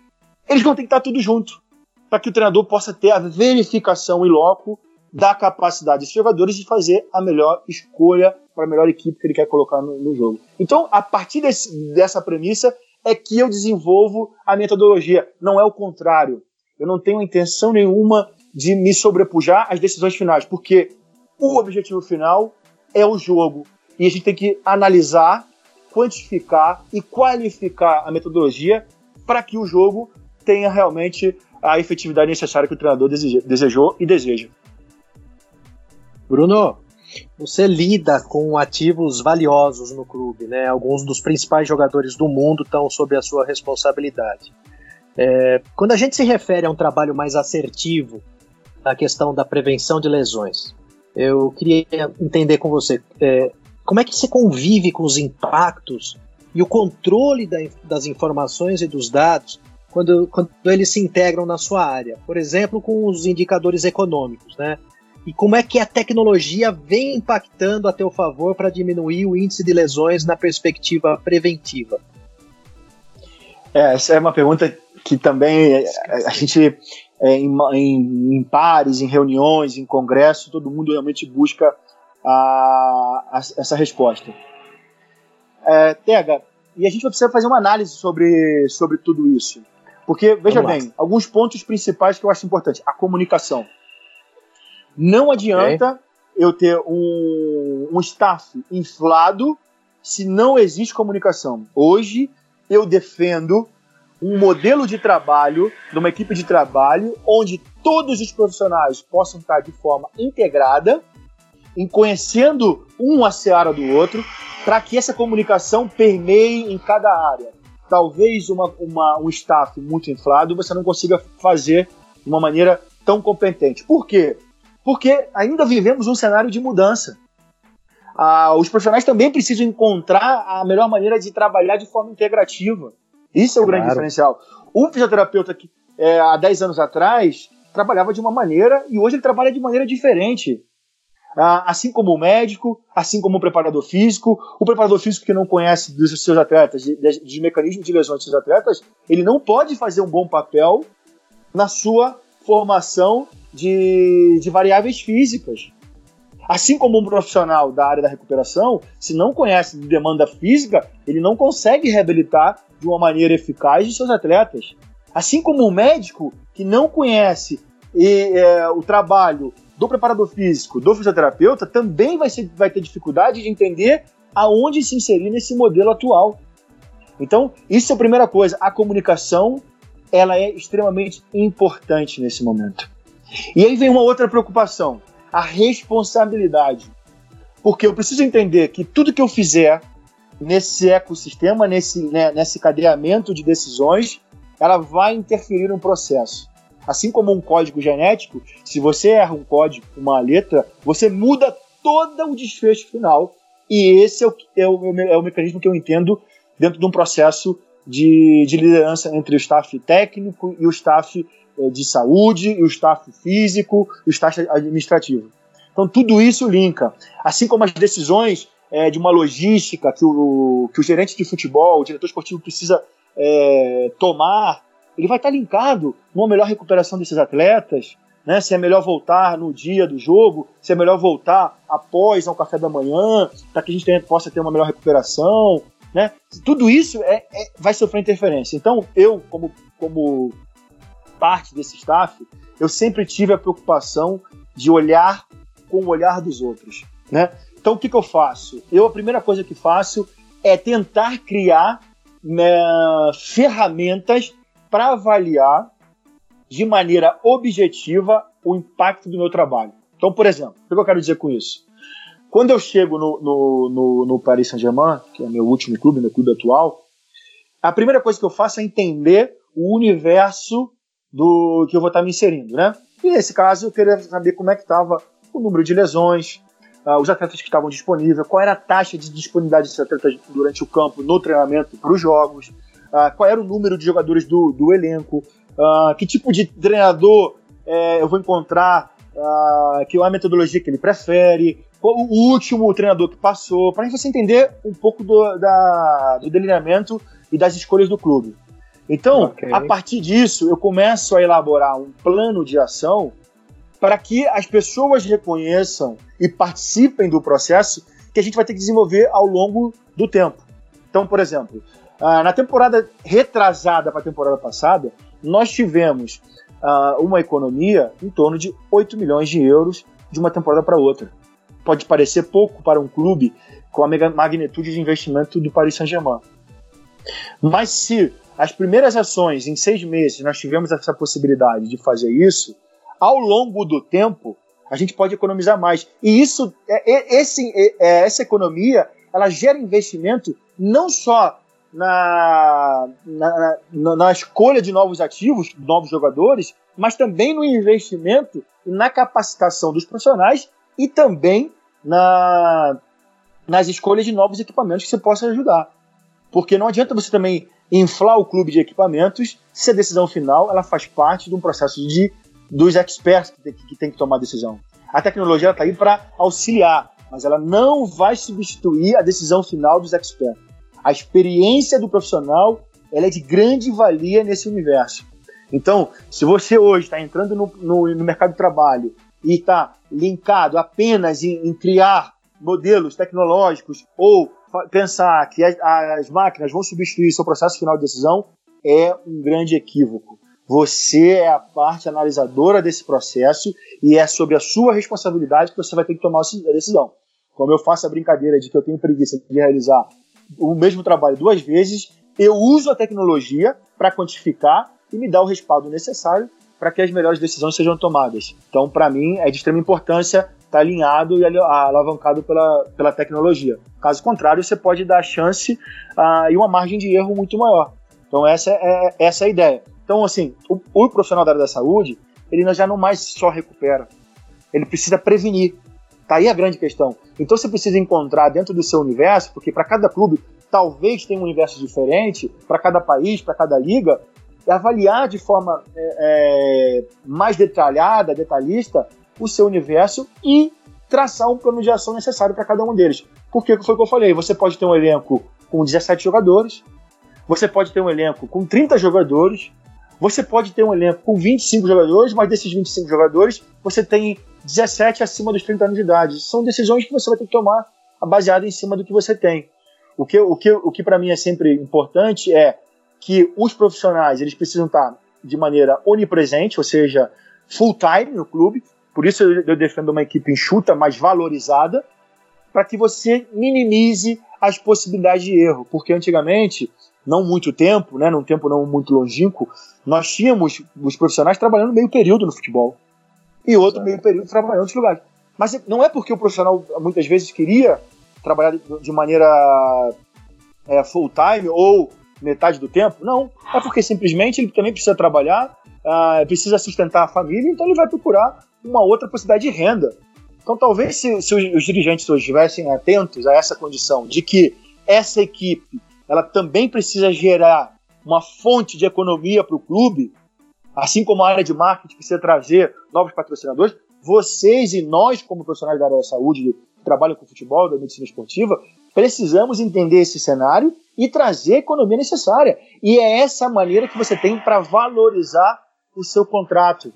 eles vão ter que estar tudo junto, para que o treinador possa ter a verificação em loco da capacidade desses jogadores de fazer a melhor escolha para a melhor equipe que ele quer colocar no, no jogo. Então, a partir desse, dessa premissa, é que eu desenvolvo a metodologia. Não é o contrário. Eu não tenho intenção nenhuma de me sobrepujar às decisões finais, porque o objetivo final é o jogo. E a gente tem que analisar, quantificar e qualificar a metodologia para que o jogo tenha realmente a efetividade necessária que o treinador desejou e deseja. Bruno, você lida com ativos valiosos no clube, né? Alguns dos principais jogadores do mundo estão sob a sua responsabilidade. É, quando a gente se refere a um trabalho mais assertivo na questão da prevenção de lesões, eu queria entender com você é, como é que você convive com os impactos e o controle da, das informações e dos dados quando, quando eles se integram na sua área. Por exemplo, com os indicadores econômicos, né? E como é que a tecnologia vem impactando a teu favor para diminuir o índice de lesões na perspectiva preventiva? É, essa é uma pergunta que também a gente, é, em, em, em, pares, em reuniões, em congresso, todo mundo realmente busca a, a, essa resposta. É, Tega, e a gente vai precisar fazer uma análise sobre, sobre tudo isso. Porque, veja bem, alguns pontos principais que eu acho importante. A comunicação. Não adianta okay. eu ter um, um staff inflado se não existe comunicação. Hoje eu defendo um modelo de trabalho, de uma equipe de trabalho, onde todos os profissionais possam estar de forma integrada, em conhecendo um a seara do outro, para que essa comunicação permeie em cada área. Talvez uma, uma, um staff muito inflado você não consiga fazer de uma maneira tão competente. Por quê? Porque ainda vivemos um cenário de mudança. Ah, os profissionais também precisam encontrar a melhor maneira de trabalhar de forma integrativa. Isso é o claro. grande diferencial. O fisioterapeuta que é, há 10 anos atrás trabalhava de uma maneira e hoje ele trabalha de maneira diferente. Ah, assim como o médico, assim como o preparador físico, o preparador físico que não conhece dos seus atletas, dos mecanismos de lesão dos seus atletas, ele não pode fazer um bom papel na sua formação de, de variáveis físicas. Assim como um profissional da área da recuperação, se não conhece de demanda física, ele não consegue reabilitar de uma maneira eficaz os seus atletas. Assim como um médico que não conhece e, é, o trabalho do preparador físico, do fisioterapeuta, também vai, ser, vai ter dificuldade de entender aonde se inserir nesse modelo atual. Então, isso é a primeira coisa. A comunicação ela é extremamente importante nesse momento. E aí vem uma outra preocupação, a responsabilidade. Porque eu preciso entender que tudo que eu fizer nesse ecossistema, nesse, né, nesse cadeamento de decisões, ela vai interferir no processo. Assim como um código genético, se você erra um código, uma letra, você muda todo o desfecho final. E esse é o, é o, é o mecanismo que eu entendo dentro de um processo de, de liderança entre o staff técnico e o staff é, de saúde, e o staff físico, e o staff administrativo. Então tudo isso linka. Assim como as decisões é, de uma logística que o, que o gerente de futebol, o diretor esportivo precisa é, tomar, ele vai estar linkado numa melhor recuperação desses atletas, né? Se é melhor voltar no dia do jogo, se é melhor voltar após ao café da manhã, para que a gente tenha, possa ter uma melhor recuperação, né? Tudo isso é, é, vai sofrer interferência. Então, eu, como, como parte desse staff, eu sempre tive a preocupação de olhar com o olhar dos outros, né? Então, o que, que eu faço? Eu, a primeira coisa que faço é tentar criar né, ferramentas para avaliar de maneira objetiva o impacto do meu trabalho. Então, por exemplo, o que eu quero dizer com isso? Quando eu chego no, no, no, no Paris Saint-Germain, que é meu último clube, meu clube atual, a primeira coisa que eu faço é entender o universo do que eu vou estar me inserindo, né? E nesse caso eu queria saber como é que estava o número de lesões, uh, os atletas que estavam disponíveis, qual era a taxa de disponibilidade desses atletas durante o campo, no treinamento, para os jogos, uh, qual era o número de jogadores do, do elenco, uh, que tipo de treinador é, eu vou encontrar, que é a metodologia que ele prefere, o último treinador que passou, para você entender um pouco do, da, do delineamento e das escolhas do clube. Então, okay. a partir disso, eu começo a elaborar um plano de ação para que as pessoas reconheçam e participem do processo que a gente vai ter que desenvolver ao longo do tempo. Então, por exemplo, ah, na temporada retrasada para a temporada passada, nós tivemos uh, uma economia em torno de 8 milhões de euros de uma temporada para outra. Pode parecer pouco para um clube com a magnitude de investimento do Paris Saint-Germain. Mas se as primeiras ações, em seis meses, nós tivemos essa possibilidade de fazer isso, ao longo do tempo, a gente pode economizar mais. E isso, é, é, esse, é, essa economia, ela gera investimento não só na, na, na, na, escolha de novos ativos, novos jogadores, mas também no investimento e na capacitação dos profissionais e também na, nas escolhas de novos equipamentos que você possa ajudar. Porque não adianta você também inflar o clube de equipamentos se a decisão final ela faz parte de um processo de dos experts que tem que, tem que tomar a decisão. A tecnologia está aí para auxiliar, mas ela não vai substituir a decisão final dos experts. A experiência do profissional ela é de grande valia nesse universo. Então, se você hoje está entrando no, no, no, mercado de trabalho e está linkado apenas em, em, criar modelos tecnológicos ou pensar que as, as máquinas vão substituir seu processo final de decisão, é um grande equívoco. Você é a parte analisadora desse processo e é sobre a sua responsabilidade que você vai ter que tomar a decisão. Como eu faço a brincadeira de que eu tenho preguiça de realizar o mesmo trabalho duas vezes, eu uso a tecnologia para quantificar e me dar o respaldo necessário para que as melhores decisões sejam tomadas. Então, para mim, é de extrema importância estar tá alinhado e alavancado pela, pela tecnologia. Caso contrário, você pode dar chance uh, e uma margem de erro muito maior. Então, essa é, essa é a ideia. Então, assim, o, o profissional da área da saúde, ele já não mais só recupera, ele precisa prevenir. Tá aí a grande questão. Então você precisa encontrar dentro do seu universo, porque para cada clube talvez tenha um universo diferente, para cada país, para cada liga, avaliar de forma é, é, mais detalhada, detalhista, o seu universo e traçar um plano de ação necessário para cada um deles. Porque foi o que eu falei, você pode ter um elenco com 17 jogadores, você pode ter um elenco com 30 jogadores, você pode ter um elenco com 25 jogadores, mas desses 25 jogadores você tem 17 acima dos 30 anos de idade. São decisões que você vai ter que tomar baseada em cima do que você tem. O que, o que, o que para mim é sempre importante é que os profissionais eles precisam estar de maneira onipresente, ou seja, full time no clube. Por isso eu defendo uma equipe enxuta, mas valorizada, para que você minimize as possibilidades de erro. Porque antigamente não muito tempo, né, num tempo não muito longínquo, nós tínhamos os profissionais trabalhando meio período no futebol e outro meio período trabalhando em outros lugares. Mas não é porque o profissional muitas vezes queria trabalhar de maneira é, full time ou metade do tempo, não. É porque simplesmente ele também precisa trabalhar, uh, precisa sustentar a família, então ele vai procurar uma outra possibilidade de renda. Então talvez se, se os dirigentes hoje estivessem atentos a essa condição de que essa equipe ela também precisa gerar uma fonte de economia para o clube, assim como a área de marketing precisa trazer novos patrocinadores, vocês e nós, como profissionais da área da saúde, que trabalham com futebol, da medicina esportiva, precisamos entender esse cenário e trazer a economia necessária. E é essa maneira que você tem para valorizar o seu contrato,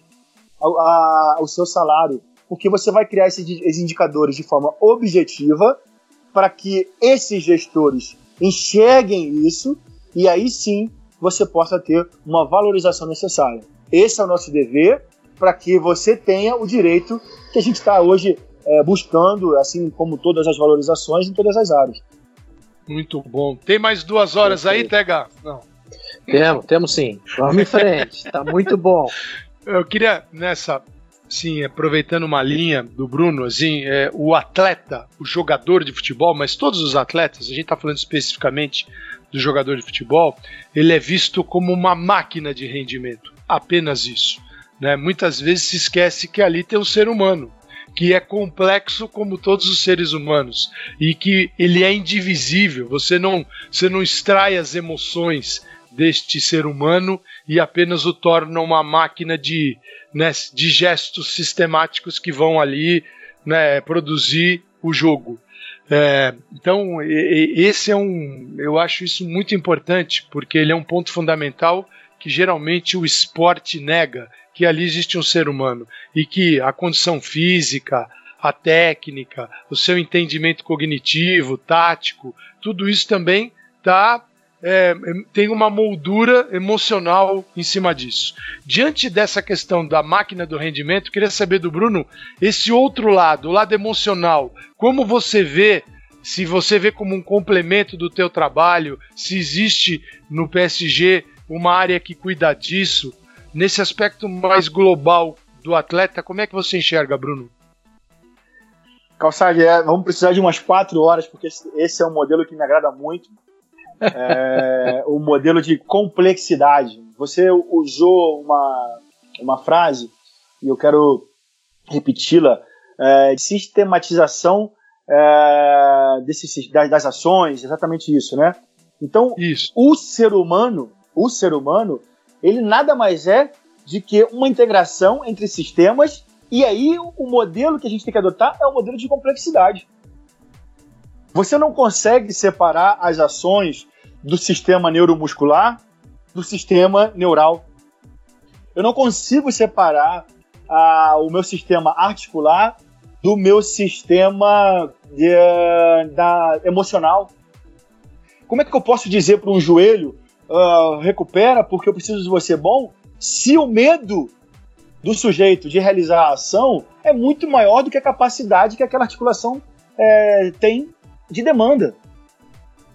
a, a, o seu salário. Porque você vai criar esses, esses indicadores de forma objetiva para que esses gestores enxerguem isso e aí sim você possa ter uma valorização necessária. Esse é o nosso dever para que você tenha o direito que a gente está hoje é, buscando, assim como todas as valorizações em todas as áreas. Muito bom. Tem mais duas horas aí, Tega? Não. Temos, temos sim. Vamos em frente. Está muito bom. [LAUGHS] Eu queria, nessa, sim, aproveitando uma linha do Bruno, assim, é, o atleta, o jogador de futebol, mas todos os atletas, a gente está falando especificamente do jogador de futebol, ele é visto como uma máquina de rendimento. Apenas isso. Né? Muitas vezes se esquece que ali tem um ser humano, que é complexo como todos os seres humanos e que ele é indivisível. Você não, você não extrai as emoções deste ser humano e apenas o torna uma máquina de, né, de gestos sistemáticos que vão ali né, produzir o jogo. É, então, esse é um. Eu acho isso muito importante, porque ele é um ponto fundamental que geralmente o esporte nega, que ali existe um ser humano e que a condição física, a técnica, o seu entendimento cognitivo, tático, tudo isso também tá, é, tem uma moldura emocional em cima disso. Diante dessa questão da máquina do rendimento, queria saber do Bruno esse outro lado, o lado emocional. Como você vê se você vê como um complemento do teu trabalho, se existe no PSG uma área que cuida disso, nesse aspecto mais global do atleta, como é que você enxerga, Bruno? Calçade, é, vamos precisar de umas quatro horas, porque esse é um modelo que me agrada muito. [LAUGHS] É, o modelo de complexidade. Você usou uma, uma frase, e eu quero repeti-la, é, sistematização é, desses, das, das, ações, exatamente isso, né? Então, isso. o ser humano, o ser humano, ele nada mais é de que uma integração entre sistemas e aí o modelo que a gente tem que adotar é o modelo de complexidade. Você não consegue separar as ações do sistema neuromuscular do sistema neural. Eu não consigo separar ah, o meu sistema articular do meu sistema de, da, emocional. Como é que eu posso dizer para um joelho uh, recupera porque eu preciso de você bom, se o medo do sujeito de realizar a ação é muito maior do que a capacidade que aquela articulação é, tem de demanda.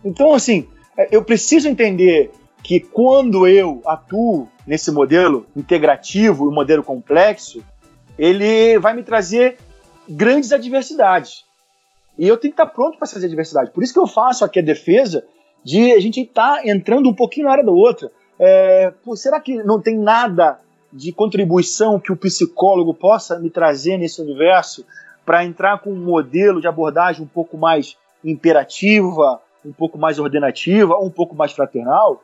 Então, assim, é, eu preciso entender que quando eu atuo nesse modelo integrativo e modelo complexo, ele vai me trazer grandes adversidades. E eu tenho que estar pronto para essas adversidades. Por isso que eu faço aqui a defesa de a gente estar tá entrando um pouquinho na área da outra. É, pô, será que não tem nada de contribuição que o psicólogo possa me trazer nesse universo para entrar com um modelo de abordagem um pouco mais imperativa, um pouco mais ordenativa, um pouco mais fraternal?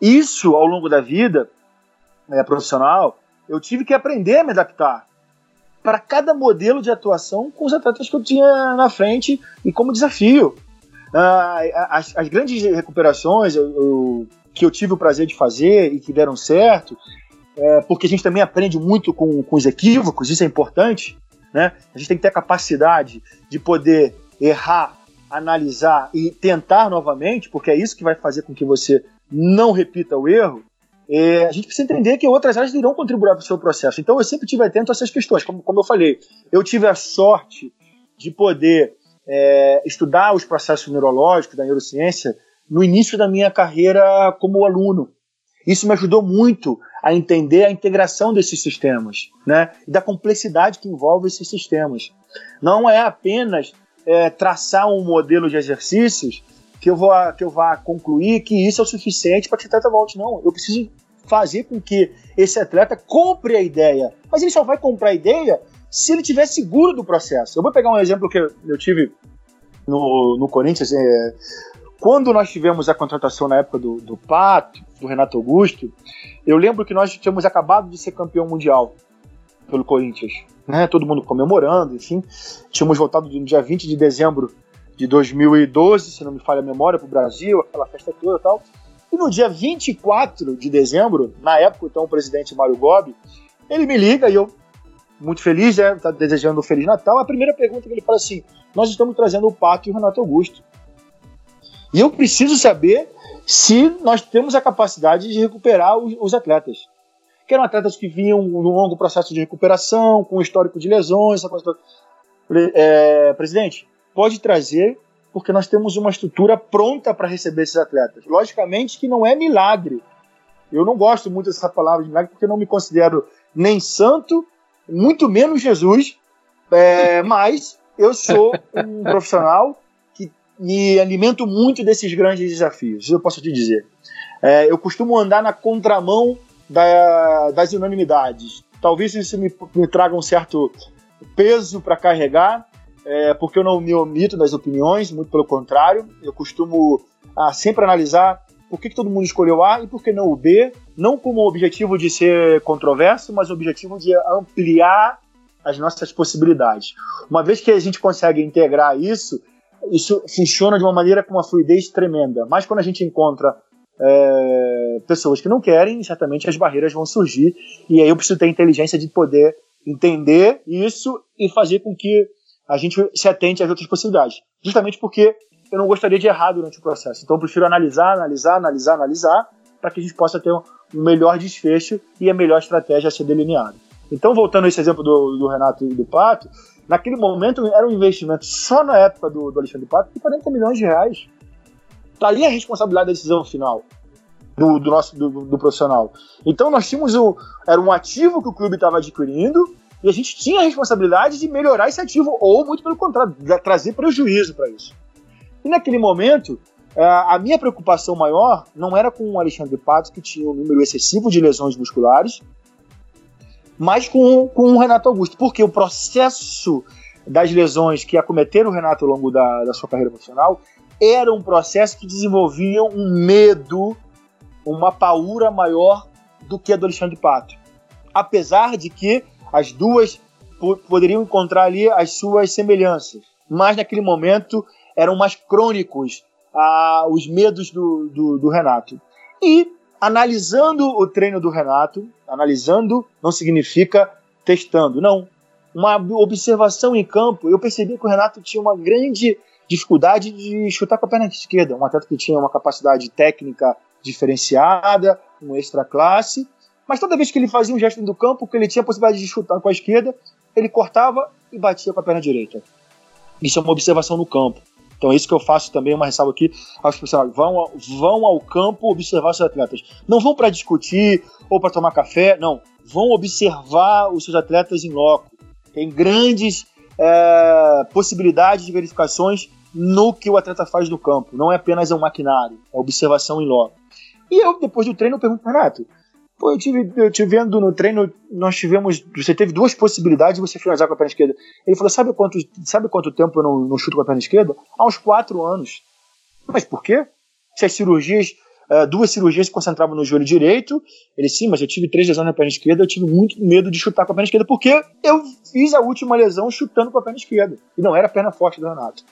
Isso, ao longo da vida é, profissional, eu tive que aprender a me adaptar para cada modelo de atuação com os atletas que eu tinha na frente e como desafio. Uh, as, as, grandes recuperações eu, eu, que eu tive o prazer de fazer e que deram certo, é, porque a gente também aprende muito com, com os equívocos, isso é importante, né? A gente tem que ter a capacidade de poder errar, analisar e tentar novamente, porque é isso que vai fazer com que você não repita o erro. É, a gente precisa entender que outras áreas irão contribuir para o seu processo. Então eu sempre tive atento a essas questões. Como, como eu falei, eu tive a sorte de poder é, estudar os processos neurológicos da neurociência no início da minha carreira como aluno. Isso me ajudou muito a entender a integração desses sistemas, né? E da complexidade que envolve esses sistemas. Não é apenas é, traçar um modelo de exercícios que eu, vou, que eu vá concluir que isso é o suficiente para que o atleta volte. Não, eu preciso fazer com que esse atleta compre a ideia. Mas ele só vai comprar a ideia se ele tiver seguro do processo. Eu vou pegar um exemplo que eu, tive no, no Corinthians. É, quando nós tivemos a contratação na época do, do Pato, do Renato Augusto, eu lembro que nós tínhamos acabado de ser campeão mundial pelo Corinthians. Né? Todo mundo comemorando, enfim. Tínhamos voltado no dia 20 de dezembro de 2012, se não me falha a memória, para o Brasil, aquela festa toda e tal. E no dia 24 de dezembro, na época, então, o presidente Mário Gobi, ele me liga e eu, muito feliz, né, tá desejando um Feliz Natal. A primeira pergunta que ele fala assim: Nós estamos trazendo o Pato e o Renato Augusto. E eu preciso saber se nós temos a capacidade de recuperar os, os atletas. Que eram atletas que vinham num longo processo de recuperação, com histórico de lesões, essa coisa toda. É, presidente, pode trazer, porque nós temos uma estrutura pronta para receber esses atletas. Logicamente que não é milagre. Eu não gosto muito dessa palavra de milagre, porque eu não me considero nem santo, muito menos Jesus, é, [LAUGHS] mas eu sou um profissional que me alimento muito desses grandes desafios, isso eu posso te dizer. É, eu costumo andar na contramão da, das unanimidades. Talvez isso me, me traga um certo peso para carregar, é, porque eu não me omito das opiniões, muito pelo contrário, eu costumo ah, sempre analisar por que, que, todo mundo escolheu A e por que não o B, não como objetivo de ser controverso, mas objetivo de ampliar as nossas possibilidades. Uma vez que a gente consegue integrar isso, isso funciona de uma maneira com uma fluidez tremenda. Mas quando a gente encontra é, pessoas que não querem, certamente as barreiras vão surgir, e aí eu preciso ter inteligência de poder entender isso e fazer com que a gente se atente às outras possibilidades. Justamente porque eu não gostaria de errar durante o processo. Então eu prefiro analisar, analisar, analisar, analisar, para que a gente possa ter um melhor desfecho e a melhor estratégia a ser delineada. Então, voltando a esse exemplo do, do, Renato e do Pato, naquele momento era um investimento só na época do, do Alexandre Pato de 40 milhões de reais. Está ali a responsabilidade da decisão final do, do nosso do, do, profissional. Então nós tínhamos o, era um ativo que o clube estava adquirindo e a gente tinha a responsabilidade de melhorar esse ativo, ou muito pelo contrário, trazer prejuízo para isso. E naquele momento, é, a minha preocupação maior não era com o Alexandre Pato, que tinha um número excessivo de lesões musculares, mas com, com o Renato Augusto, porque o processo das lesões que acometeram o Renato ao longo da, da sua carreira profissional era um processo que desenvolvia um medo, uma paura maior do que a do Alexandre Pato. Apesar de que as duas poderiam encontrar ali as suas semelhanças, mas naquele momento eram mais crônicos ah, os medos do, do, do Renato. E analisando o treino do Renato, analisando não significa testando, não. Uma observação em campo, eu percebi que o Renato tinha uma grande dificuldade de chutar com a perna esquerda. Um atleta que tinha uma capacidade técnica diferenciada, um extra classe, mas toda vez que ele fazia um gesto do campo, que ele tinha a possibilidade de chutar com a esquerda, ele cortava e batia com a perna direita. Isso é uma observação no campo. Então é isso que eu faço também, uma ressalva aqui aos profissionais. Vão, vão ao campo observar seus atletas. Não vão para discutir ou para tomar café, não. Vão observar os seus atletas em loco. Tem grandes é, possibilidades de verificações no que o atleta faz no campo. Não é apenas um maquinário, é observação em loco. E eu, depois do treino, pergunto, Renato, Pô, eu tive, eu tive vendo no treino, nós tivemos. Você teve duas possibilidades de você finalizar com a perna esquerda. Ele falou: sabe quanto, sabe quanto tempo eu não, não chuto com a perna esquerda? Há uns quatro anos. Mas por quê? Se as cirurgias, uh, duas cirurgias se concentravam no joelho direito. Ele, sim, mas eu tive três lesões na perna esquerda, eu tive muito medo de chutar com a perna esquerda, porque eu fiz a última lesão chutando com a perna esquerda. E não era a perna forte do Renato.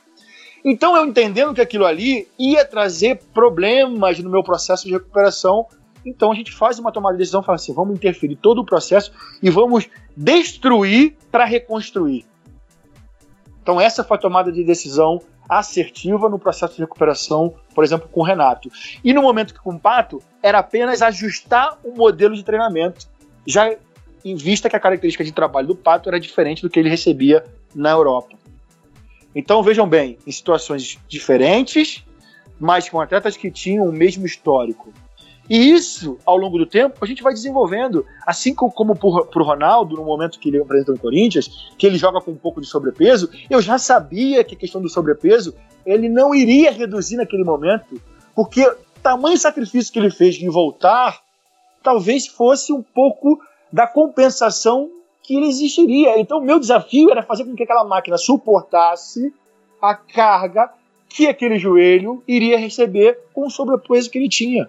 Então, eu entendendo que aquilo ali ia trazer problemas no meu processo de recuperação então a gente faz uma tomada de decisão, fala assim, vamos interferir todo o processo e vamos destruir para reconstruir. Então essa foi a tomada de decisão assertiva no processo de recuperação, por exemplo, com o Renato. E no momento que com o Pato, era apenas ajustar o modelo de treinamento, já em vista que a característica de trabalho do Pato era diferente do que ele recebia na Europa. Então vejam bem, em situações diferentes, mas com atletas que tinham o mesmo histórico, e isso, ao longo do tempo, a gente vai desenvolvendo. Assim como para o Ronaldo, no momento que ele apresenta no Corinthians, que ele joga com um pouco de sobrepeso, eu já sabia que a questão do sobrepeso ele não iria reduzir naquele momento, porque o tamanho sacrifício que ele fez de voltar talvez fosse um pouco da compensação que ele existiria. Então, meu desafio era fazer com que aquela máquina suportasse a carga que aquele joelho iria receber com o sobrepeso que ele tinha.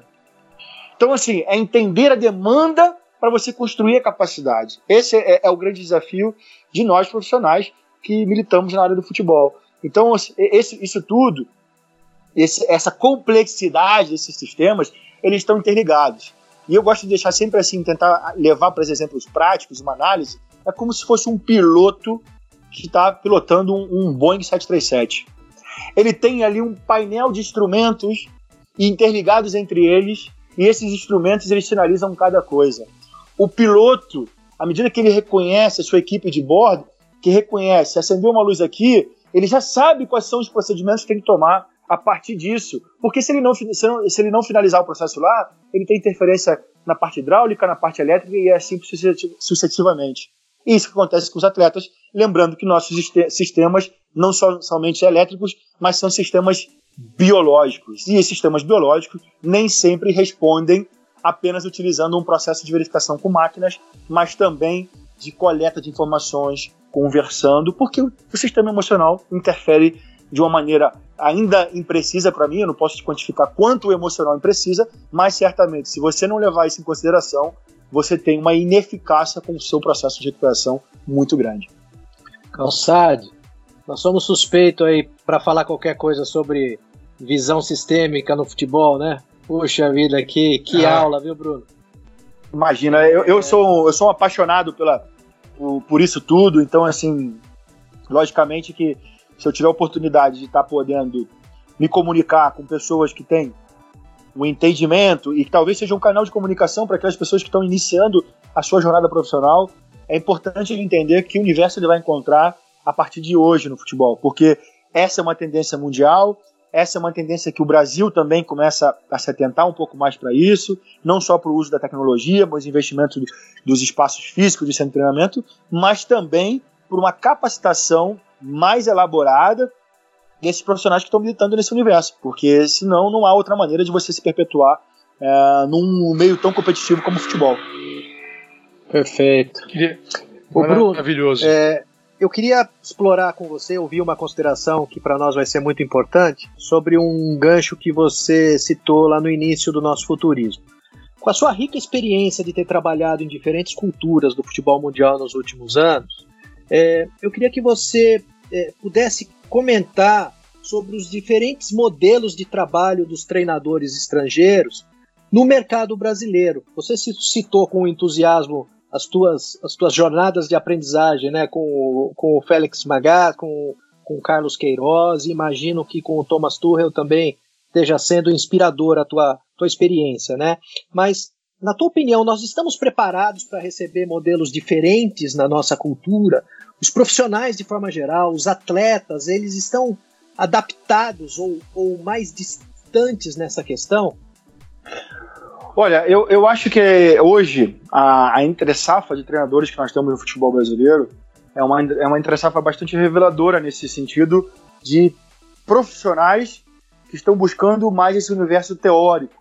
Então, assim, é entender a demanda para você construir a capacidade. Esse é, é, o grande desafio de nós profissionais que militamos na área do futebol. Então, esse, isso tudo, esse, essa complexidade desses sistemas, eles estão interligados. E eu gosto de deixar sempre assim, tentar levar para os exemplos práticos, uma análise, é como se fosse um piloto que está pilotando um, um Boeing 737. Ele tem ali um painel de instrumentos interligados entre eles, e esses instrumentos eles sinalizam cada coisa. O piloto, à medida que ele reconhece a sua equipe de bordo, que reconhece, acendeu uma luz aqui, ele já sabe quais são os procedimentos que tem que tomar a partir disso. Porque se ele não, se ele não finalizar o processo lá, ele tem interferência na parte hidráulica, na parte elétrica e assim sucessivamente. Isso que acontece com os atletas, lembrando que nossos sistemas não são somente elétricos, mas são sistemas biológicos. E esses sistemas biológicos nem sempre respondem apenas utilizando um processo de verificação com máquinas, mas também de coleta de informações, conversando, porque o sistema emocional interfere de uma maneira ainda imprecisa para mim, eu não posso te quantificar quanto o emocional imprecisa, mas certamente, se você não levar isso em consideração, você tem uma ineficácia com o seu processo de recuperação muito grande. Calçade, nós somos suspeitos aí para falar qualquer coisa sobre visão sistêmica no futebol, né? Puxa vida, que, que ah. aula, viu, Bruno? Imagina, eu, eu, sou, eu sou um apaixonado pela, por, por isso tudo, então, assim, logicamente que se eu tiver a oportunidade de estar tá podendo me comunicar com pessoas que têm um entendimento e que talvez seja um canal de comunicação para aquelas pessoas que estão iniciando a sua jornada profissional, é importante entender que universo ele vai encontrar a partir de hoje no futebol, porque essa é uma tendência mundial, essa é uma tendência que o Brasil também começa a se atentar um pouco mais para isso, não só para o uso da tecnologia, mas investimento dos espaços físicos de centro de treinamento, mas também por uma capacitação mais elaborada desses profissionais que estão militando nesse universo, porque senão não há outra maneira de você se perpetuar é, num meio tão competitivo como o futebol. Perfeito. O Bruno, Maravilhoso. É, eu queria explorar com você, ouvir uma consideração que para nós vai ser muito importante sobre um gancho que você citou lá no início do nosso futurismo. Com a sua rica experiência de ter trabalhado em diferentes culturas do futebol mundial nos últimos anos, é, eu queria que você é, pudesse comentar sobre os diferentes modelos de trabalho dos treinadores estrangeiros no mercado brasileiro. Você citou com entusiasmo as tuas, as tuas jornadas de aprendizagem né, com, com o Félix Magá, com, com o Carlos Queiroz, imagino que com o Thomas Tuchel também esteja sendo inspirador a tua, tua experiência, né? Mas, na tua opinião, nós estamos preparados para receber modelos diferentes na nossa cultura? Os profissionais, de forma geral, os atletas, eles estão adaptados ou, ou mais distantes nessa questão? Olha, eu, eu acho que hoje a, a entre-safra de treinadores que nós temos no futebol brasileiro é uma, é uma entre-safra bastante reveladora nesse sentido de profissionais que estão buscando mais esse universo teórico.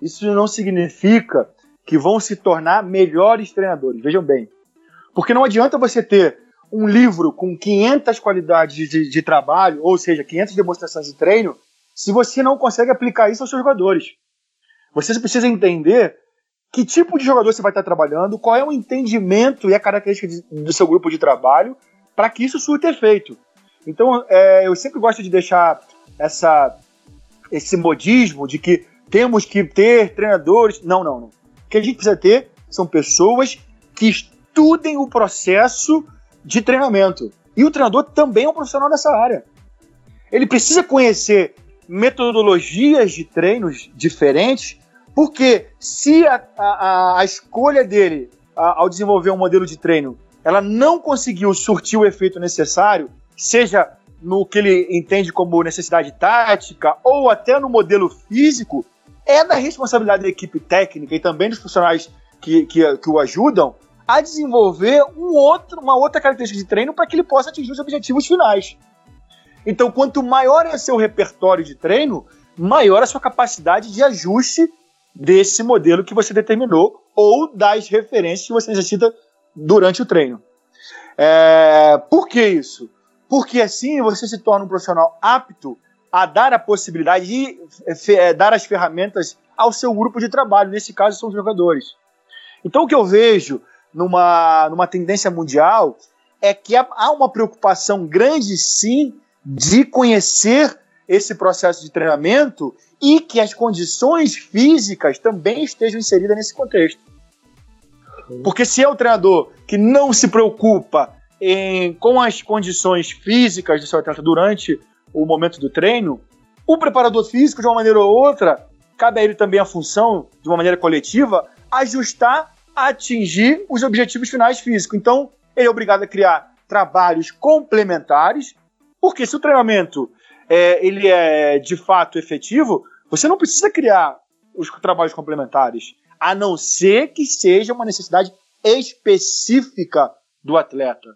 Isso não significa que vão se tornar melhores treinadores, vejam bem. Porque não adianta você ter um livro com 500 qualidades de, de trabalho, ou seja, 500 demonstrações de treino, se você não consegue aplicar isso aos seus jogadores. Você precisa entender que tipo de jogador você vai estar trabalhando, qual é o entendimento e a característica de, do seu grupo de trabalho, para que isso surta efeito. Então, é, eu sempre gosto de deixar essa, esse modismo de que temos que ter treinadores. Não, não, não. O que a gente precisa ter são pessoas que estudem o processo de treinamento. E o treinador também é um profissional dessa área. Ele precisa conhecer metodologias de treinos diferentes, porque se a, a, a escolha dele a, ao desenvolver um modelo de treino ela não conseguiu surtir o efeito necessário, seja no que ele entende como necessidade tática ou até no modelo físico, é da responsabilidade da equipe técnica e também dos profissionais que, que, que o ajudam a desenvolver um outro, uma outra característica de treino para que ele possa atingir os objetivos finais. Então, quanto maior é seu repertório de treino, maior a sua capacidade de ajuste desse modelo que você determinou ou das referências que você necessita durante o treino. É, por que isso? Porque assim você se torna um profissional apto a dar a possibilidade de é, dar as ferramentas ao seu grupo de trabalho, nesse caso são os jogadores. Então o que eu vejo numa, numa tendência mundial é que há uma preocupação grande, sim, de conhecer esse processo de treinamento e que as condições físicas também estejam inseridas nesse contexto. Porque se é o treinador que não se preocupa em, com as condições físicas do seu atleta durante o momento do treino, o preparador físico, de uma maneira ou outra, cabe a ele também a função, de uma maneira coletiva, ajustar a atingir os objetivos finais físicos. Então, ele é obrigado a criar trabalhos complementares, porque se o treinamento é, ele é de fato efetivo, você não precisa criar os trabalhos complementares, a não ser que seja uma necessidade específica do atleta.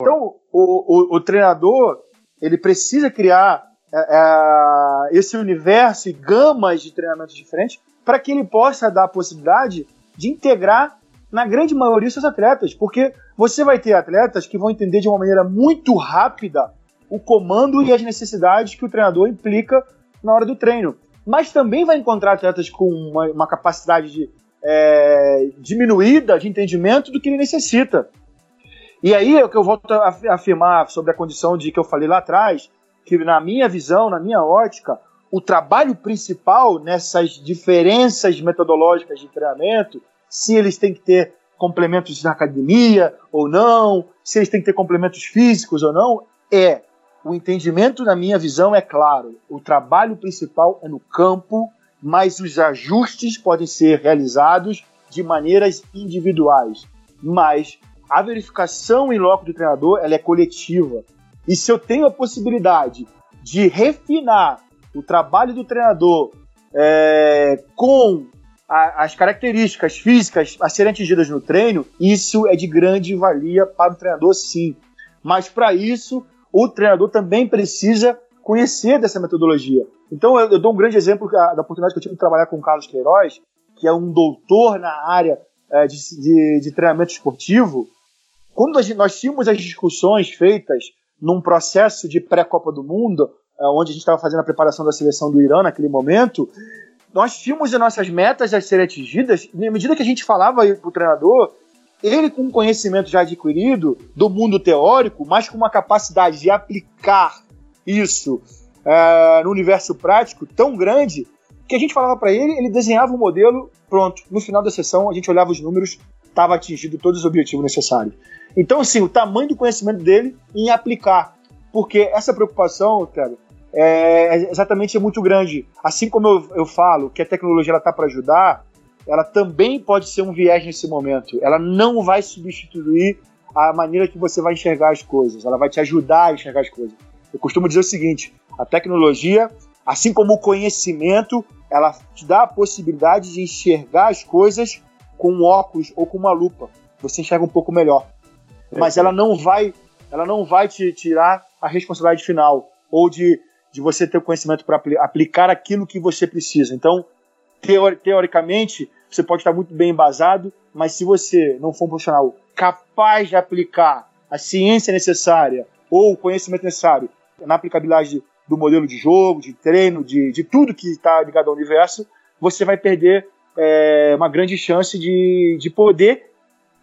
Então, o, o, o treinador ele precisa criar é, é, esse universo e gamas de treinamentos diferentes para que ele possa dar a possibilidade de integrar na grande maioria os seus atletas, porque você vai ter atletas que vão entender de uma maneira muito rápida o comando e as necessidades que o treinador implica na hora do treino. Mas também vai encontrar atletas com uma, uma capacidade de, é, diminuída de entendimento do que ele necessita. E aí é o que eu volto a afirmar sobre a condição de que eu falei lá atrás, que na minha visão, na minha ótica, o trabalho principal nessas diferenças metodológicas de treinamento, se eles têm que ter complementos na academia ou não, se eles têm que ter complementos físicos ou não, é o entendimento, na minha visão, é claro. O trabalho principal é no campo, mas os ajustes podem ser realizados de maneiras individuais. Mas a verificação em loco do treinador ela é coletiva. E se eu tenho a possibilidade de refinar o trabalho do treinador é, com a, as características físicas a serem atingidas no treino, isso é de grande valia para o treinador, sim. Mas para isso, o treinador também precisa conhecer dessa metodologia. Então, eu, eu dou um grande exemplo da, da oportunidade que eu tive de trabalhar com o Carlos Queiroz, que é um doutor na área é, de, de, de, treinamento esportivo. Quando gente, nós tínhamos as discussões feitas num processo de pré-Copa do Mundo, é, onde a gente estava fazendo a preparação da seleção do Irã naquele momento, nós tínhamos as nossas metas a serem atingidas, na medida que a gente falava para o treinador, ele com conhecimento já adquirido do mundo teórico, mas com uma capacidade de aplicar isso é, no universo prático tão grande que a gente falava para ele, ele desenhava o um modelo, pronto. No final da sessão, a gente olhava os números, estava atingido todos os objetivos necessários. Então, assim, o tamanho do conhecimento dele em aplicar. Porque essa preocupação, Tero, é exatamente é muito grande. Assim como eu, eu falo que a tecnologia está para ajudar, ela também pode ser um viés nesse momento. Ela não vai substituir a maneira que você vai enxergar as coisas. Ela vai te ajudar a enxergar as coisas. Eu costumo dizer o seguinte: a tecnologia, assim como o conhecimento, ela te dá a possibilidade de enxergar as coisas com um óculos ou com uma lupa. Você enxerga um pouco melhor. Mas ela não vai, ela não vai te tirar a responsabilidade final ou de, de você ter o conhecimento para aplicar aquilo que você precisa. Então, teoricamente, você pode estar muito bem embasado, mas se você não for um profissional capaz de aplicar a ciência necessária ou o conhecimento necessário na aplicabilidade do modelo de jogo, de treino, de, de tudo que está ligado ao universo, você vai perder é, uma grande chance de, de poder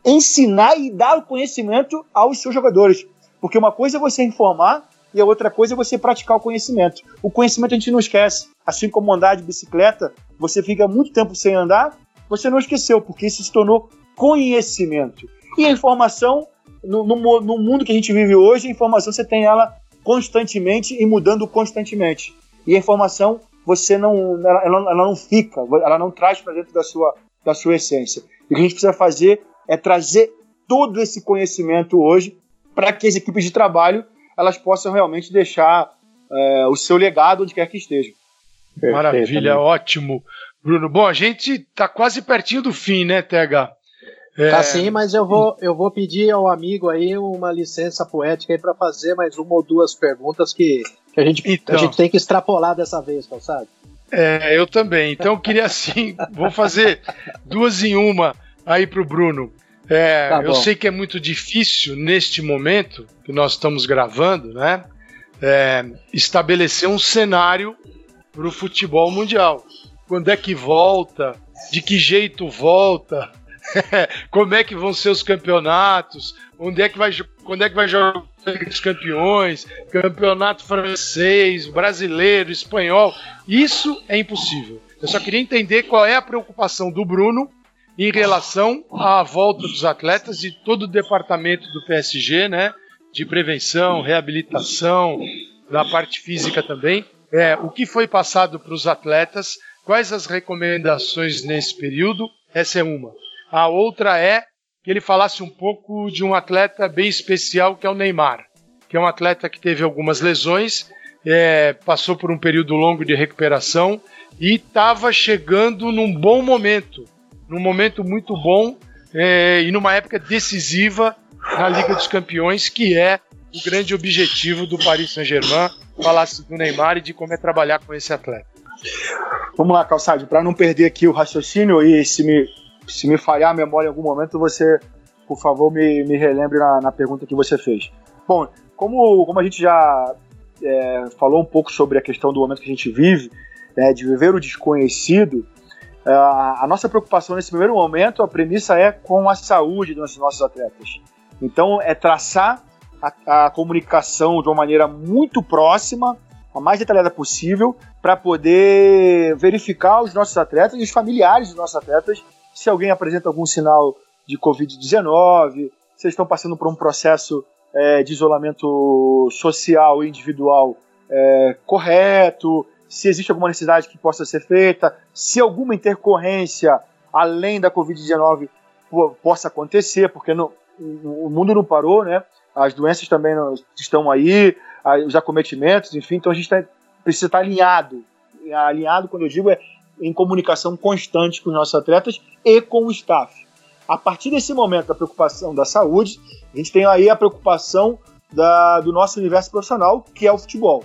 ensinar e dar o conhecimento aos seus jogadores. Porque uma coisa é você informar e a outra coisa é você praticar o conhecimento. O conhecimento a gente não esquece. Assim como andar de bicicleta, você fica muito tempo sem andar, você não esqueceu, porque isso se tornou conhecimento. E a informação, no, no, no mundo que a gente vive hoje, a informação você tem ela constantemente e mudando constantemente. E a informação você não, ela, ela não fica, ela não traz para dentro da sua, da sua essência. E o que a gente precisa fazer é trazer todo esse conhecimento hoje para que as equipes de trabalho elas possam realmente deixar é, o seu legado onde quer que esteja. Maravilha, ótimo. Bruno, bom, a gente tá quase pertinho do fim, né, TH? É... Tá sim, mas eu vou, eu vou pedir ao amigo aí uma licença poética aí para fazer mais uma ou duas perguntas que, que a, gente, então, a gente tem que extrapolar dessa vez, sabe? É, eu também. Então eu queria assim, vou fazer duas em uma aí pro Bruno. É, tá eu sei que é muito difícil neste momento que nós estamos gravando, né? É, estabelecer um cenário para o futebol mundial. Quando é que volta? De que jeito volta? [LAUGHS] Como é que vão ser os campeonatos? Onde é que vai quando é que vai jogar dos Campeões, campeonato francês, brasileiro, espanhol. Isso é impossível. Eu só queria entender qual é a preocupação do Bruno em relação à volta dos atletas e todo o departamento do PSG, né? De prevenção, reabilitação, da parte física também. É, o que foi passado para os atletas, quais as recomendações nesse período? Essa é uma. A outra é que ele falasse um pouco de um atleta bem especial que é o Neymar, que é um atleta que teve algumas lesões, é, passou por um período longo de recuperação e estava chegando num bom momento num momento muito bom é, e numa época decisiva na Liga dos Campeões, que é o grande objetivo do Paris Saint-Germain. Falasse do Neymar e de como é trabalhar com esse atleta. Vamos lá, Calçade, para não perder aqui o raciocínio e se me, se me falhar a memória em algum momento, você, por favor, me, me relembre na, na pergunta que você fez. Bom, como, como a gente já é, falou um pouco sobre a questão do momento que a gente vive, né, de viver o desconhecido, a nossa preocupação nesse primeiro momento, a premissa é com a saúde dos nossos atletas. Então, é traçar a, a comunicação de uma maneira muito próxima, a mais detalhada possível, para poder verificar os nossos atletas e os familiares dos nossos atletas se alguém apresenta algum sinal de Covid-19, se estão passando por um processo é, de isolamento social e individual é, correto, se existe alguma necessidade que possa ser feita, se alguma intercorrência além da Covid-19 possa acontecer, porque no, o mundo não parou, né? As doenças também estão aí, os acometimentos, enfim, então a gente tá, precisa estar alinhado. Alinhado, quando eu digo, é em comunicação constante com os nossos atletas e com o staff. A partir desse momento da preocupação da saúde, a gente tem aí a preocupação da, do nosso universo profissional, que é o futebol.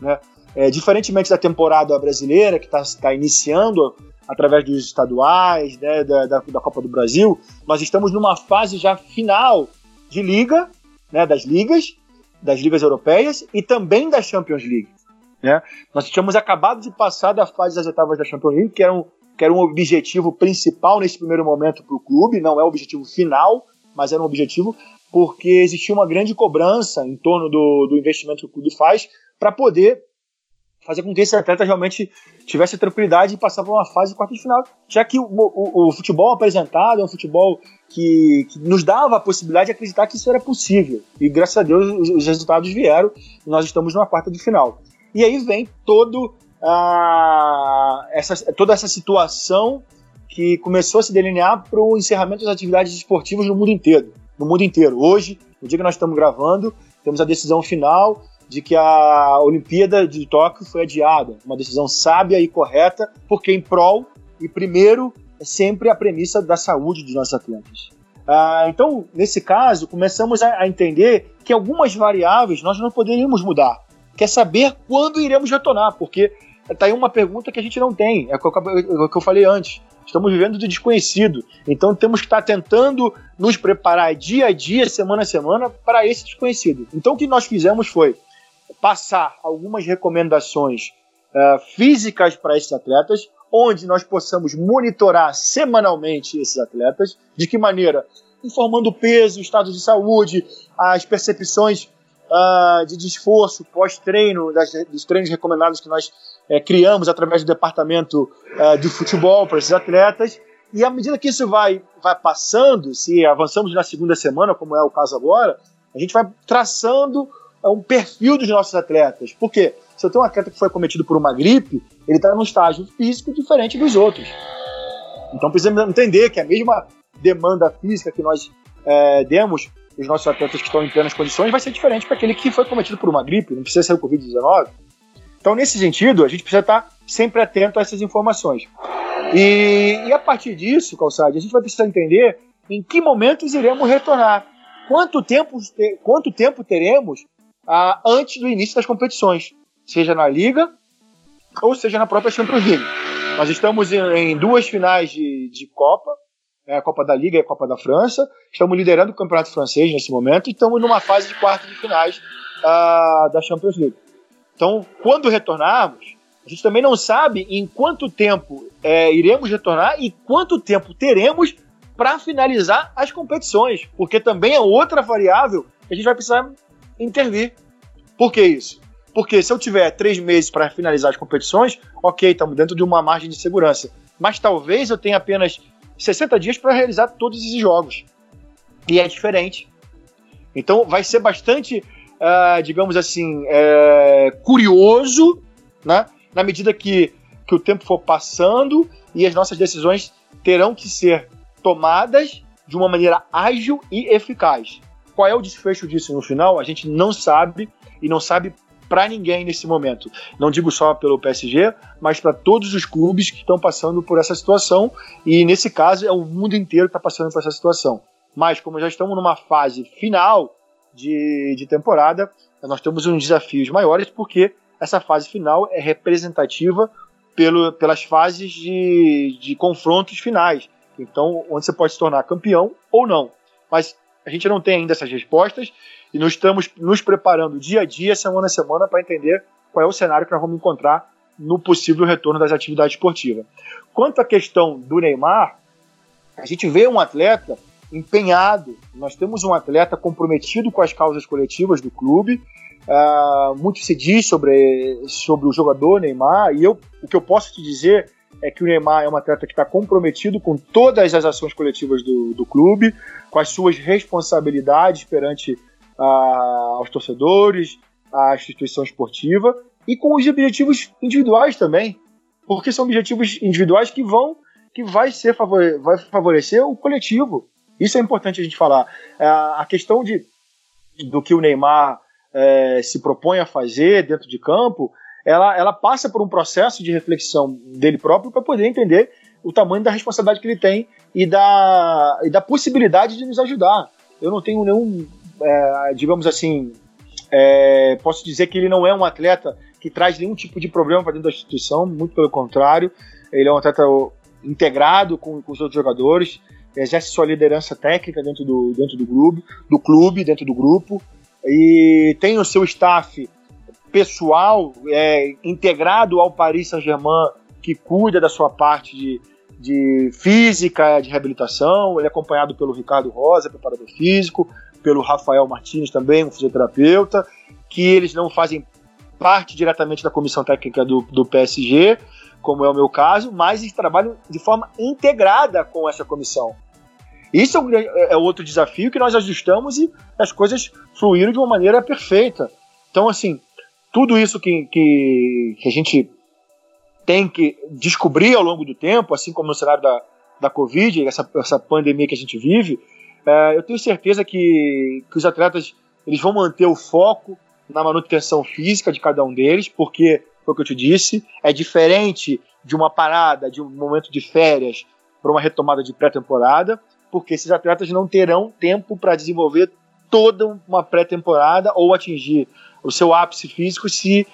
Né? É, diferentemente da temporada brasileira, que está tá iniciando através dos estaduais, né, da, da, da, Copa do Brasil, nós estamos numa fase já final de liga, né, das ligas, das ligas europeias e também da Champions League. Né? Nós tínhamos acabado de passar da fase das etapas da Champions League, que era um, que era um objetivo principal nesse primeiro momento para o clube, não é o objetivo final, mas era um objetivo porque existia uma grande cobrança em torno do, do investimento que o clube faz para poder fazer com que esse atleta realmente tivesse tranquilidade e passar por uma fase de quarta de final, já que o, o, o futebol apresentado é um futebol que, que, nos dava a possibilidade de acreditar que isso era possível. E graças a Deus os, os resultados vieram e nós estamos numa quarta de final. E aí vem todo, uh, essa, toda essa situação que começou a se delinear para o encerramento das atividades esportivas no mundo inteiro. No mundo inteiro. Hoje, no dia que nós estamos gravando, temos a decisão final de que a Olimpíada de Tóquio foi adiada. Uma decisão sábia e correta, porque em prol e primeiro é sempre a premissa da saúde dos nossos atletas. Ah, então, nesse caso, começamos a, a, entender que algumas variáveis nós não poderíamos mudar. Quer saber quando iremos retornar, porque está aí uma pergunta que a gente não tem, é é o que eu falei antes. Estamos vivendo do desconhecido, então temos que estar tentando nos preparar dia a dia, semana a semana, para esse desconhecido. Então, o que nós fizemos foi passar algumas recomendações uh, físicas para esses atletas, onde nós possamos monitorar semanalmente esses atletas, de que maneira? Informando o peso, o estado de saúde, as percepções uh, de esforço pós-treino, dos treinos recomendados que nós uh, criamos através do departamento uh, de futebol para esses atletas. E à medida que isso vai, vai passando, se avançamos na segunda semana, como é o caso agora, a gente vai traçando um perfil dos nossos atletas. Por quê? Se eu tenho um atleta que foi cometido por uma gripe, ele está num estágio físico diferente dos outros. Então precisamos entender que a mesma demanda física que nós é, demos os nossos atletas que estão em plenas condições vai ser diferente para aquele que foi cometido por uma gripe, não precisa ser o Covid-19. Então, nesse sentido, a gente precisa estar sempre atento a essas informações. E, e a partir disso, Calçade, a gente vai precisar entender em que momentos iremos retornar. Quanto tempo, quanto tempo teremos ah, antes do início das competições, seja na Liga ou seja na própria Champions League. Nós estamos em, duas finais de, de Copa, é, a Copa da Liga e a Copa da França. Estamos liderando o Campeonato Francês nesse momento e estamos numa fase de quarto de finais ah, da Champions League. Então, quando retornarmos, a gente também não sabe em quanto tempo é, iremos retornar e quanto tempo teremos para finalizar as competições, porque também é outra variável a gente vai precisar intervir. Por que isso? Porque se eu tiver três meses para finalizar as competições, ok, estamos dentro de uma margem de segurança. Mas talvez eu tenha apenas 60 dias para realizar todos esses jogos. E é diferente. Então vai ser bastante, uh, digamos assim, uh, curioso, né? na medida que, que o tempo for passando e as nossas decisões terão que ser tomadas de uma maneira ágil e eficaz. Qual é o desfecho disso no final? A gente não sabe e não sabe para ninguém nesse momento. Não digo só pelo PSG, mas para todos os clubes que estão passando por essa situação e nesse caso é o mundo inteiro que está passando por essa situação. Mas como já estamos numa fase final de, de temporada, nós temos uns desafios maiores porque essa fase final é representativa pelo, pelas fases de, de confrontos finais. Então, onde você pode se tornar campeão ou não. Mas a gente não tem ainda essas respostas e nós estamos nos preparando dia a dia, semana a semana, para entender qual é o cenário que nós vamos encontrar no possível retorno das atividades esportivas. Quanto à questão do Neymar, a gente vê um atleta empenhado, nós temos um atleta comprometido com as causas coletivas do clube. Uh, muito se diz sobre, sobre o jogador Neymar, e eu, o que eu posso te dizer é que o Neymar é um atleta que está comprometido com todas as ações coletivas do, do clube, com as suas responsabilidades perante uh, aos torcedores, à instituição esportiva e com os objetivos individuais também, porque são objetivos individuais que vão que vai ser vai favorecer o coletivo. Isso é importante a gente falar. Uh, a questão de do que o Neymar uh, se propõe a fazer dentro de campo ela, ela passa por um processo de reflexão dele próprio para poder entender o tamanho da responsabilidade que ele tem e da, e da possibilidade de nos ajudar. Eu não tenho nenhum, é, digamos assim, é, posso dizer que ele não é um atleta que traz nenhum tipo de problema para dentro da instituição, muito pelo contrário, ele é um atleta integrado com, com os outros jogadores, exerce sua liderança técnica dentro do, dentro do grupo, do clube, dentro do grupo, e tem o seu staff pessoal é, integrado ao Paris Saint-Germain que cuida da sua parte de, de física, de reabilitação. Ele é acompanhado pelo Ricardo Rosa, preparador físico, pelo Rafael Martins também, um fisioterapeuta, que eles não fazem parte diretamente da comissão técnica do, do PSG, como é o meu caso, mas eles trabalham de forma integrada com essa comissão. Isso é, é outro desafio que nós ajustamos e as coisas fluíram de uma maneira perfeita. Então, assim, tudo isso que, que, que, a gente tem que descobrir ao longo do tempo, assim como no cenário da, da Covid, essa, essa pandemia que a gente vive, é, eu tenho certeza que, que os atletas eles vão manter o foco na manutenção física de cada um deles, porque, foi o que eu te disse, é diferente de uma parada, de um momento de férias para uma retomada de pré-temporada, porque esses atletas não terão tempo para desenvolver toda uma pré-temporada ou atingir o seu ápice físico se,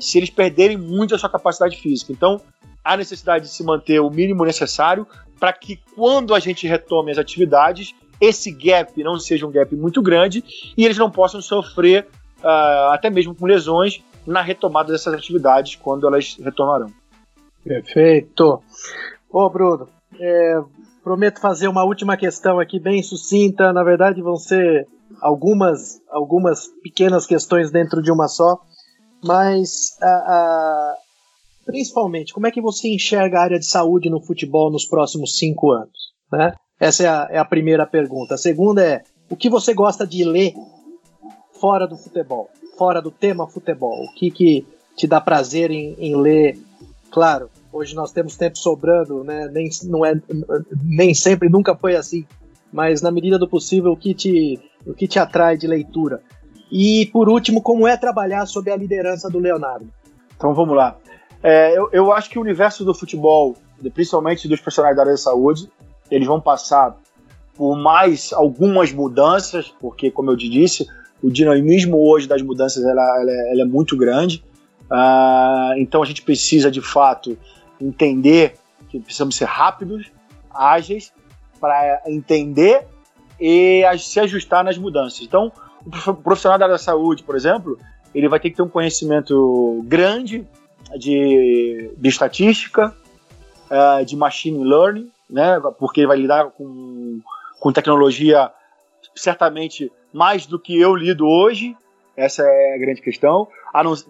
se eles perderem muito a sua capacidade física. Então, há necessidade de se manter o mínimo necessário para que quando a gente retome as atividades, esse gap não seja um gap muito grande e eles não possam sofrer ah, até mesmo com lesões na retomada dessas atividades quando elas retornarão. Perfeito. Ô Bruno, é, prometo fazer uma última questão aqui bem sucinta. Na verdade, vão ser algumas, algumas pequenas questões dentro de uma só, mas a, a, principalmente, como é que você enxerga a área de saúde no futebol nos próximos cinco anos? Né? Essa é a, é a primeira pergunta. A segunda é, o que você gosta de ler fora do futebol, fora do tema futebol? O que, que te dá prazer em, em ler? Claro, hoje nós temos tempo sobrando, né? nem, não é, nem sempre, nunca foi assim, mas na medida do possível, o que te o que te atrai de leitura? E, por último, como é trabalhar sob a liderança do Leonardo? Então vamos lá. É, eu, eu, acho que o universo do futebol, principalmente dos profissionais da área da saúde, eles vão passar por mais algumas mudanças, porque, como eu te disse, o dinamismo hoje das mudanças ela, ela, é, ela é, muito grande. Uh, então a gente precisa, de fato, entender que precisamos ser rápidos, ágeis, para entender e se ajustar nas mudanças. Então, o profissional da área da saúde, por exemplo, ele vai ter que ter um conhecimento grande de, de estatística, uh, de machine learning, né, porque ele vai lidar com, com tecnologia certamente mais do que eu lido hoje. Essa é a grande questão.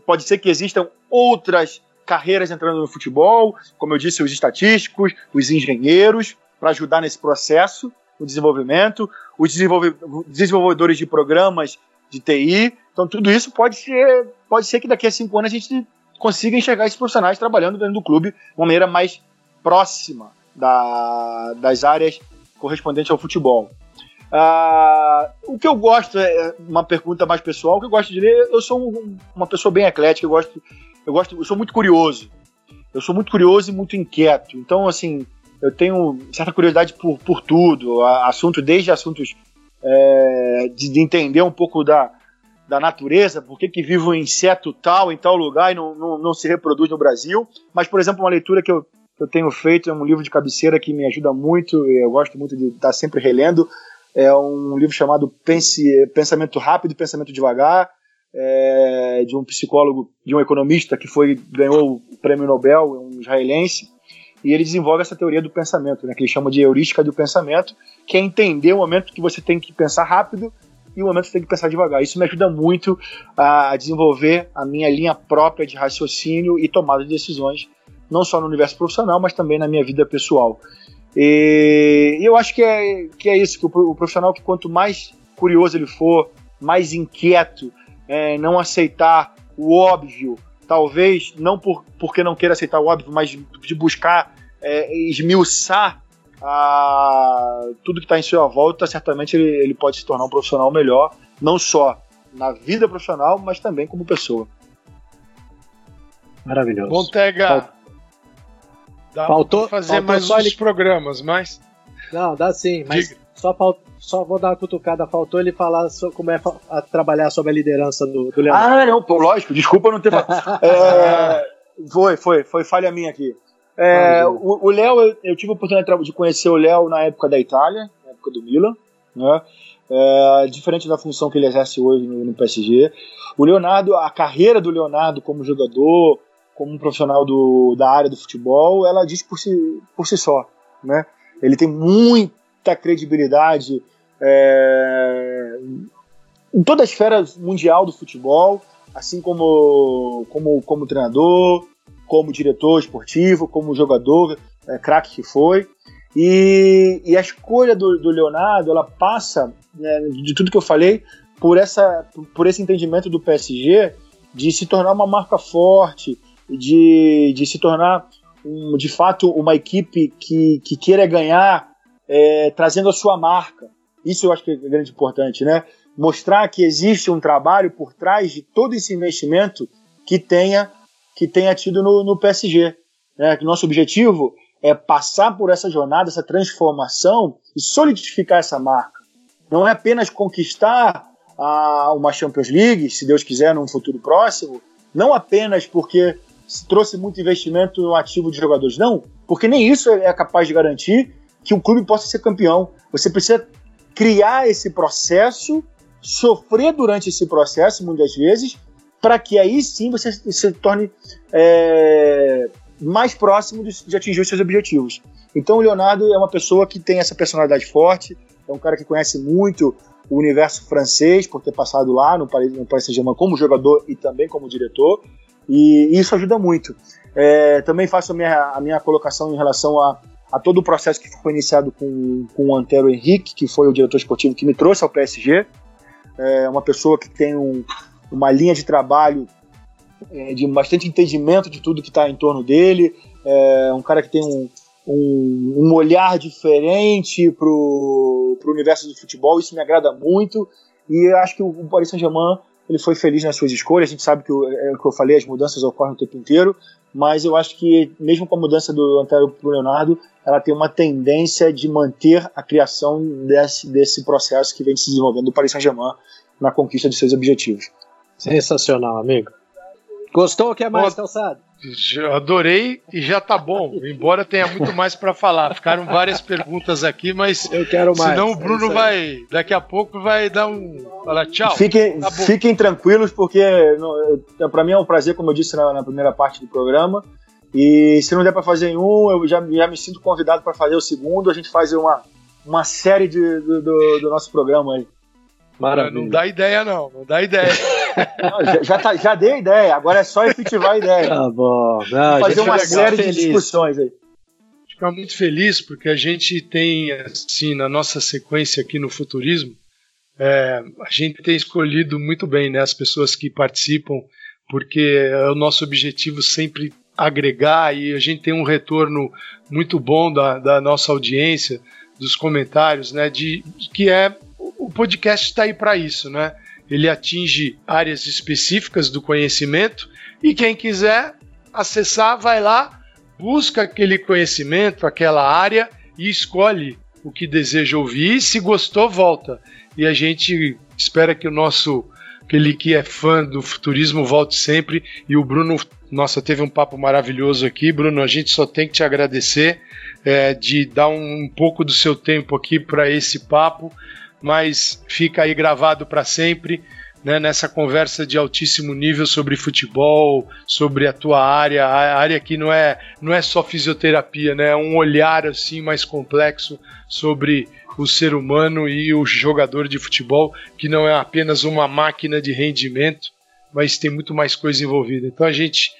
Pode ser que existam outras carreiras entrando no futebol, como eu disse, os estatísticos, os engenheiros, para ajudar nesse processo, o desenvolvimento, os desenvolvedores de programas de TI. Então, tudo isso pode ser, pode ser que daqui a cinco anos a gente consiga enxergar esses profissionais trabalhando dentro do clube de uma maneira mais próxima da, das áreas correspondentes ao futebol. Uh, o que eu gosto é uma pergunta mais pessoal. O que eu gosto de ler, eu sou um, uma pessoa bem eclética. Eu gosto, eu gosto, eu sou muito curioso. Eu sou muito curioso e muito inquieto. Então, assim, eu tenho certa curiosidade por, por tudo, assunto desde assuntos é, de, de, entender um pouco da, da natureza, por que, que vive um inseto tal em tal lugar e não, não, não se reproduz no Brasil. Mas, por exemplo, uma leitura que eu, que eu tenho feito é um livro de cabeceira que me ajuda muito, eu gosto muito de estar sempre relendo, é um livro chamado Pense, Pensamento Rápido e Pensamento Devagar, é, de um psicólogo, de um economista que foi ganhou o prêmio Nobel, um israelense, e ele desenvolve essa teoria do pensamento, né, que ele chama de heurística do pensamento, que é entender o momento que você tem que pensar rápido e o momento que você tem que pensar devagar. Isso me ajuda muito a desenvolver a minha linha própria de raciocínio e tomada de decisões, não só no universo profissional, mas também na minha vida pessoal. E eu acho que é, que é isso, que o profissional que quanto mais curioso ele for, mais inquieto, é, não aceitar o óbvio, talvez não por, porque não queira aceitar o óbvio, mas de buscar é, esmiuçar a, tudo que está em sua volta, certamente ele, ele pode se tornar um profissional melhor, não só na vida profissional, mas também como pessoa. Maravilhoso. Montega, Dá faltou fazer faltou mais uns ele... programas, mas. Não, dá sim, mas só, falt... só vou dar uma cutucada. Faltou ele falar sobre como é a trabalhar sobre a liderança do, do Leonardo. Ah, não, pô, lógico, desculpa não ter. [LAUGHS] é... Foi, foi, foi falha minha aqui. É, o Léo, eu, eu, tive a oportunidade de conhecer o Léo na época da Itália, na época do Milan, né? É, diferente da função que ele exerce hoje no, no, PSG. O Leonardo, a carreira do Leonardo como jogador, como um profissional do, da área do futebol, ela diz por si, por si só. Né? Ele tem muita credibilidade é, em toda a esfera mundial do futebol, assim como, como, como treinador, como diretor esportivo, como jogador, é, craque que foi. E, e, a escolha do, do Leonardo, ela passa, né, de tudo que eu falei, por, essa, por esse entendimento do PSG de se tornar uma marca forte, de, de se tornar um, de fato uma equipe que, que queira ganhar é, trazendo a sua marca. Isso eu acho que é grande importante, né? Mostrar que existe um trabalho por trás de todo esse investimento que tenha que tenha tido no, no PSG. Né? Que nosso objetivo é passar por essa jornada, essa transformação e solidificar essa marca. Não é apenas conquistar a, uma Champions League, se Deus quiser, num futuro próximo, não apenas porque trouxe muito investimento no ativo de jogadores. Não, porque nem isso é capaz de garantir que o clube possa ser campeão. Você precisa criar esse processo, sofrer durante esse processo, muitas vezes, para que aí sim você se torne é, mais próximo de, atingir os seus objetivos. Então o Leonardo é uma pessoa que tem essa personalidade forte, é um cara que conhece muito o universo francês, por ter passado lá no Paris, no Paris Saint-Germain como jogador e também como diretor. E isso ajuda muito. É, também faço a minha, a minha colocação em relação a, a todo o processo que foi iniciado com, com o Antero Henrique, que foi o diretor esportivo que me trouxe ao PSG. É uma pessoa que tem um, uma linha de trabalho é, de bastante entendimento de tudo que está em torno dele. É um cara que tem um, um, um olhar diferente para o universo do futebol. Isso me agrada muito. E acho que o Paris Saint-Germain ele foi feliz nas suas escolhas. A gente sabe que é o que eu falei, as mudanças ocorrem o tempo inteiro, mas eu acho que mesmo com a mudança do Antero para o Leonardo, ela tem uma tendência de manter a criação desse, desse processo que vem se desenvolvendo do Paris Saint-Germain na conquista de seus objetivos. Sensacional, amigo. Gostou? O que é mais, Calçado? Adorei e já tá bom, embora tenha muito mais para falar. Ficaram várias perguntas aqui, mas eu quero mais. Senão o Bruno é vai, daqui a pouco vai dar um, falar tchau. Fiquem, tá fiquem tranquilos porque para mim é um prazer, como eu disse na, na, primeira parte do programa. E se não der para fazer em um, eu já, já me sinto convidado para fazer o segundo. A gente faz uma, uma série de, do, do, do nosso programa aí. Maravilha. Não dá ideia, não. Não dá ideia. [LAUGHS] não, já, já, tá, já dei ideia, agora é só efetivar a ideia. Tá bom. Não, fazer uma série feliz. de discussões aí. Ficar muito feliz porque a gente tem, assim, na nossa sequência aqui no Futurismo, é, a gente tem escolhido muito bem né, as pessoas que participam, porque é o nosso objetivo sempre agregar e a gente tem um retorno muito bom da, da nossa audiência, dos comentários, né, de que é o podcast está aí para isso, né? Ele atinge áreas específicas do conhecimento e quem quiser acessar, vai lá, busca aquele conhecimento, aquela área e escolhe o que deseja ouvir. Se gostou, volta. E a gente espera que o nosso aquele que é fã do futurismo volte sempre. E o Bruno, nossa, teve um papo maravilhoso aqui. Bruno, a gente só tem que te agradecer é, de dar um, um pouco do seu tempo aqui para esse papo mas fica aí gravado para sempre. Né, nessa conversa de altíssimo nível sobre futebol, sobre a tua área, a área que não é, não é só fisioterapia, né, é um olhar assim mais complexo sobre o ser humano e o jogador de futebol, que não é apenas uma máquina de rendimento, mas tem muito mais coisa envolvida. Então a gente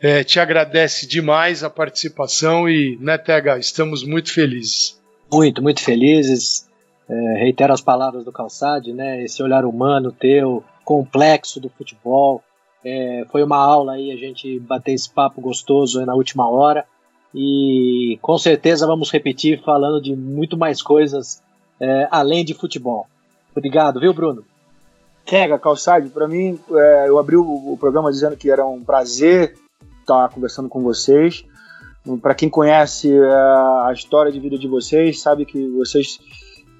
é, te agradece demais a participação e, né, Tega, estamos muito felizes. Muito, muito felizes é, reitero as palavras do Calçade, né? Esse olhar humano teu, complexo do futebol. É, foi uma aula aí a gente bater esse papo gostoso na última hora e com certeza vamos repetir falando de muito mais coisas é, além de futebol. Obrigado, viu, Bruno? Kega, Calçade, para mim, é, eu abri o, o, programa dizendo que era um prazer estar conversando com vocês. Para quem conhece é, a história de vida de vocês, sabe que vocês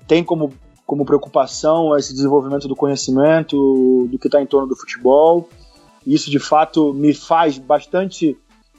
tem como, como preocupação esse desenvolvimento do conhecimento do que está em torno do futebol. Isso, de fato, me faz bastante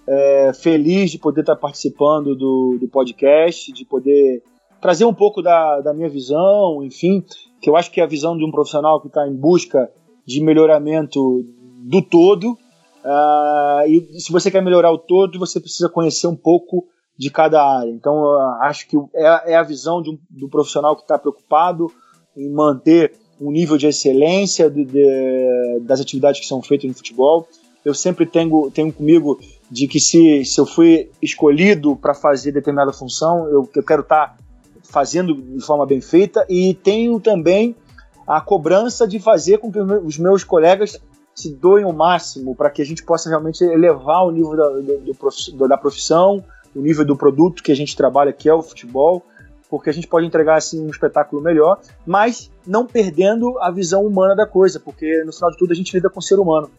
é, feliz de poder estar tá participando do, do podcast, de poder trazer um pouco da, da minha visão, enfim, que eu acho que é a visão de um profissional que está em busca de melhoramento do todo. Uh, e se você quer melhorar o todo, você precisa conhecer um pouco de cada área. Então, acho que é, é a visão um, do profissional que está preocupado em manter um nível de excelência de, de, das atividades que são feitas no futebol. Eu sempre tenho, tenho comigo de que se, se eu fui escolhido para fazer determinada função, eu, eu quero estar tá fazendo de forma bem feita e tenho também a cobrança de fazer com que os meus colegas se doem o máximo para que a gente possa realmente elevar o nível da, do, da profissão, o nível do produto que a gente trabalha, que é o futebol, porque a gente pode entregar assim um espetáculo melhor, mas não perdendo a visão humana da coisa, porque no final de tudo a gente lida com o ser humano,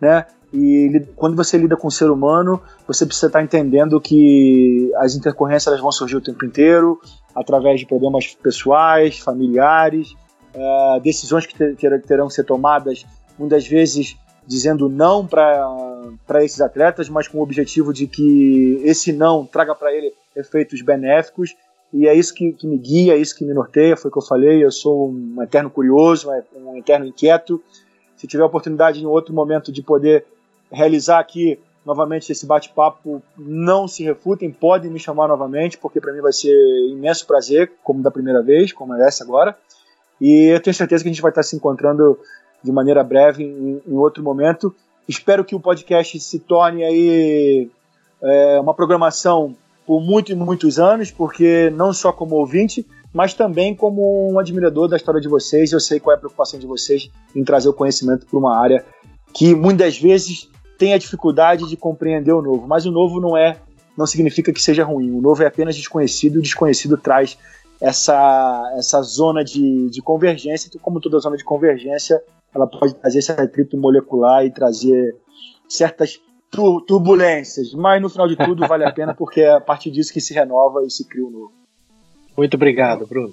né? E quando você lida com o ser humano, você precisa estar entendendo que as intercorrências vão surgir o tempo inteiro, através de problemas pessoais, familiares, uh, decisões que ter, terão que ser tomadas muitas vezes dizendo não para esses atletas, mas com o objetivo de que esse não traga para ele efeitos benéficos. E é isso que, que, me guia, é isso que me norteia, foi o que eu falei. Eu sou um eterno curioso, um eterno inquieto. Se tiver oportunidade em outro momento de poder realizar aqui novamente esse bate-papo, não se refutem, podem me chamar novamente, porque para mim vai ser imenso prazer, como da primeira vez, como é essa agora. E eu tenho certeza que a gente vai estar se encontrando de maneira breve em, em outro momento. Espero que o podcast se torne aí é, uma programação por muitos e muitos anos, porque não só como ouvinte, mas também como um admirador da história de vocês. Eu sei qual é a preocupação de vocês em trazer o conhecimento para uma área que muitas vezes tem a dificuldade de compreender o novo. Mas o novo não é, não significa que seja ruim. O novo é apenas desconhecido. O desconhecido traz essa, essa zona de, de convergência, como toda zona de convergência, ela pode trazer esse atrito molecular e trazer certas turbulências, mas no final de tudo vale a pena porque é a partir disso que se renova e se cria um novo. Muito obrigado, Bruno.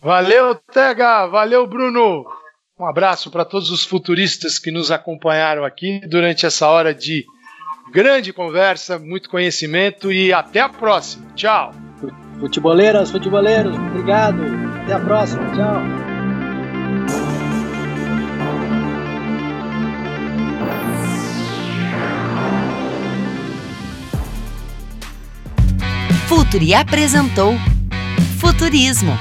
Valeu, Tega! Valeu, Bruno! Um abraço para todos os futuristas que nos acompanharam aqui durante essa hora de grande conversa, muito conhecimento e até a próxima. Tchau! Futeboleiras, futeboleiros, obrigado. Até a próxima. Tchau. Futuri apresentou Futurismo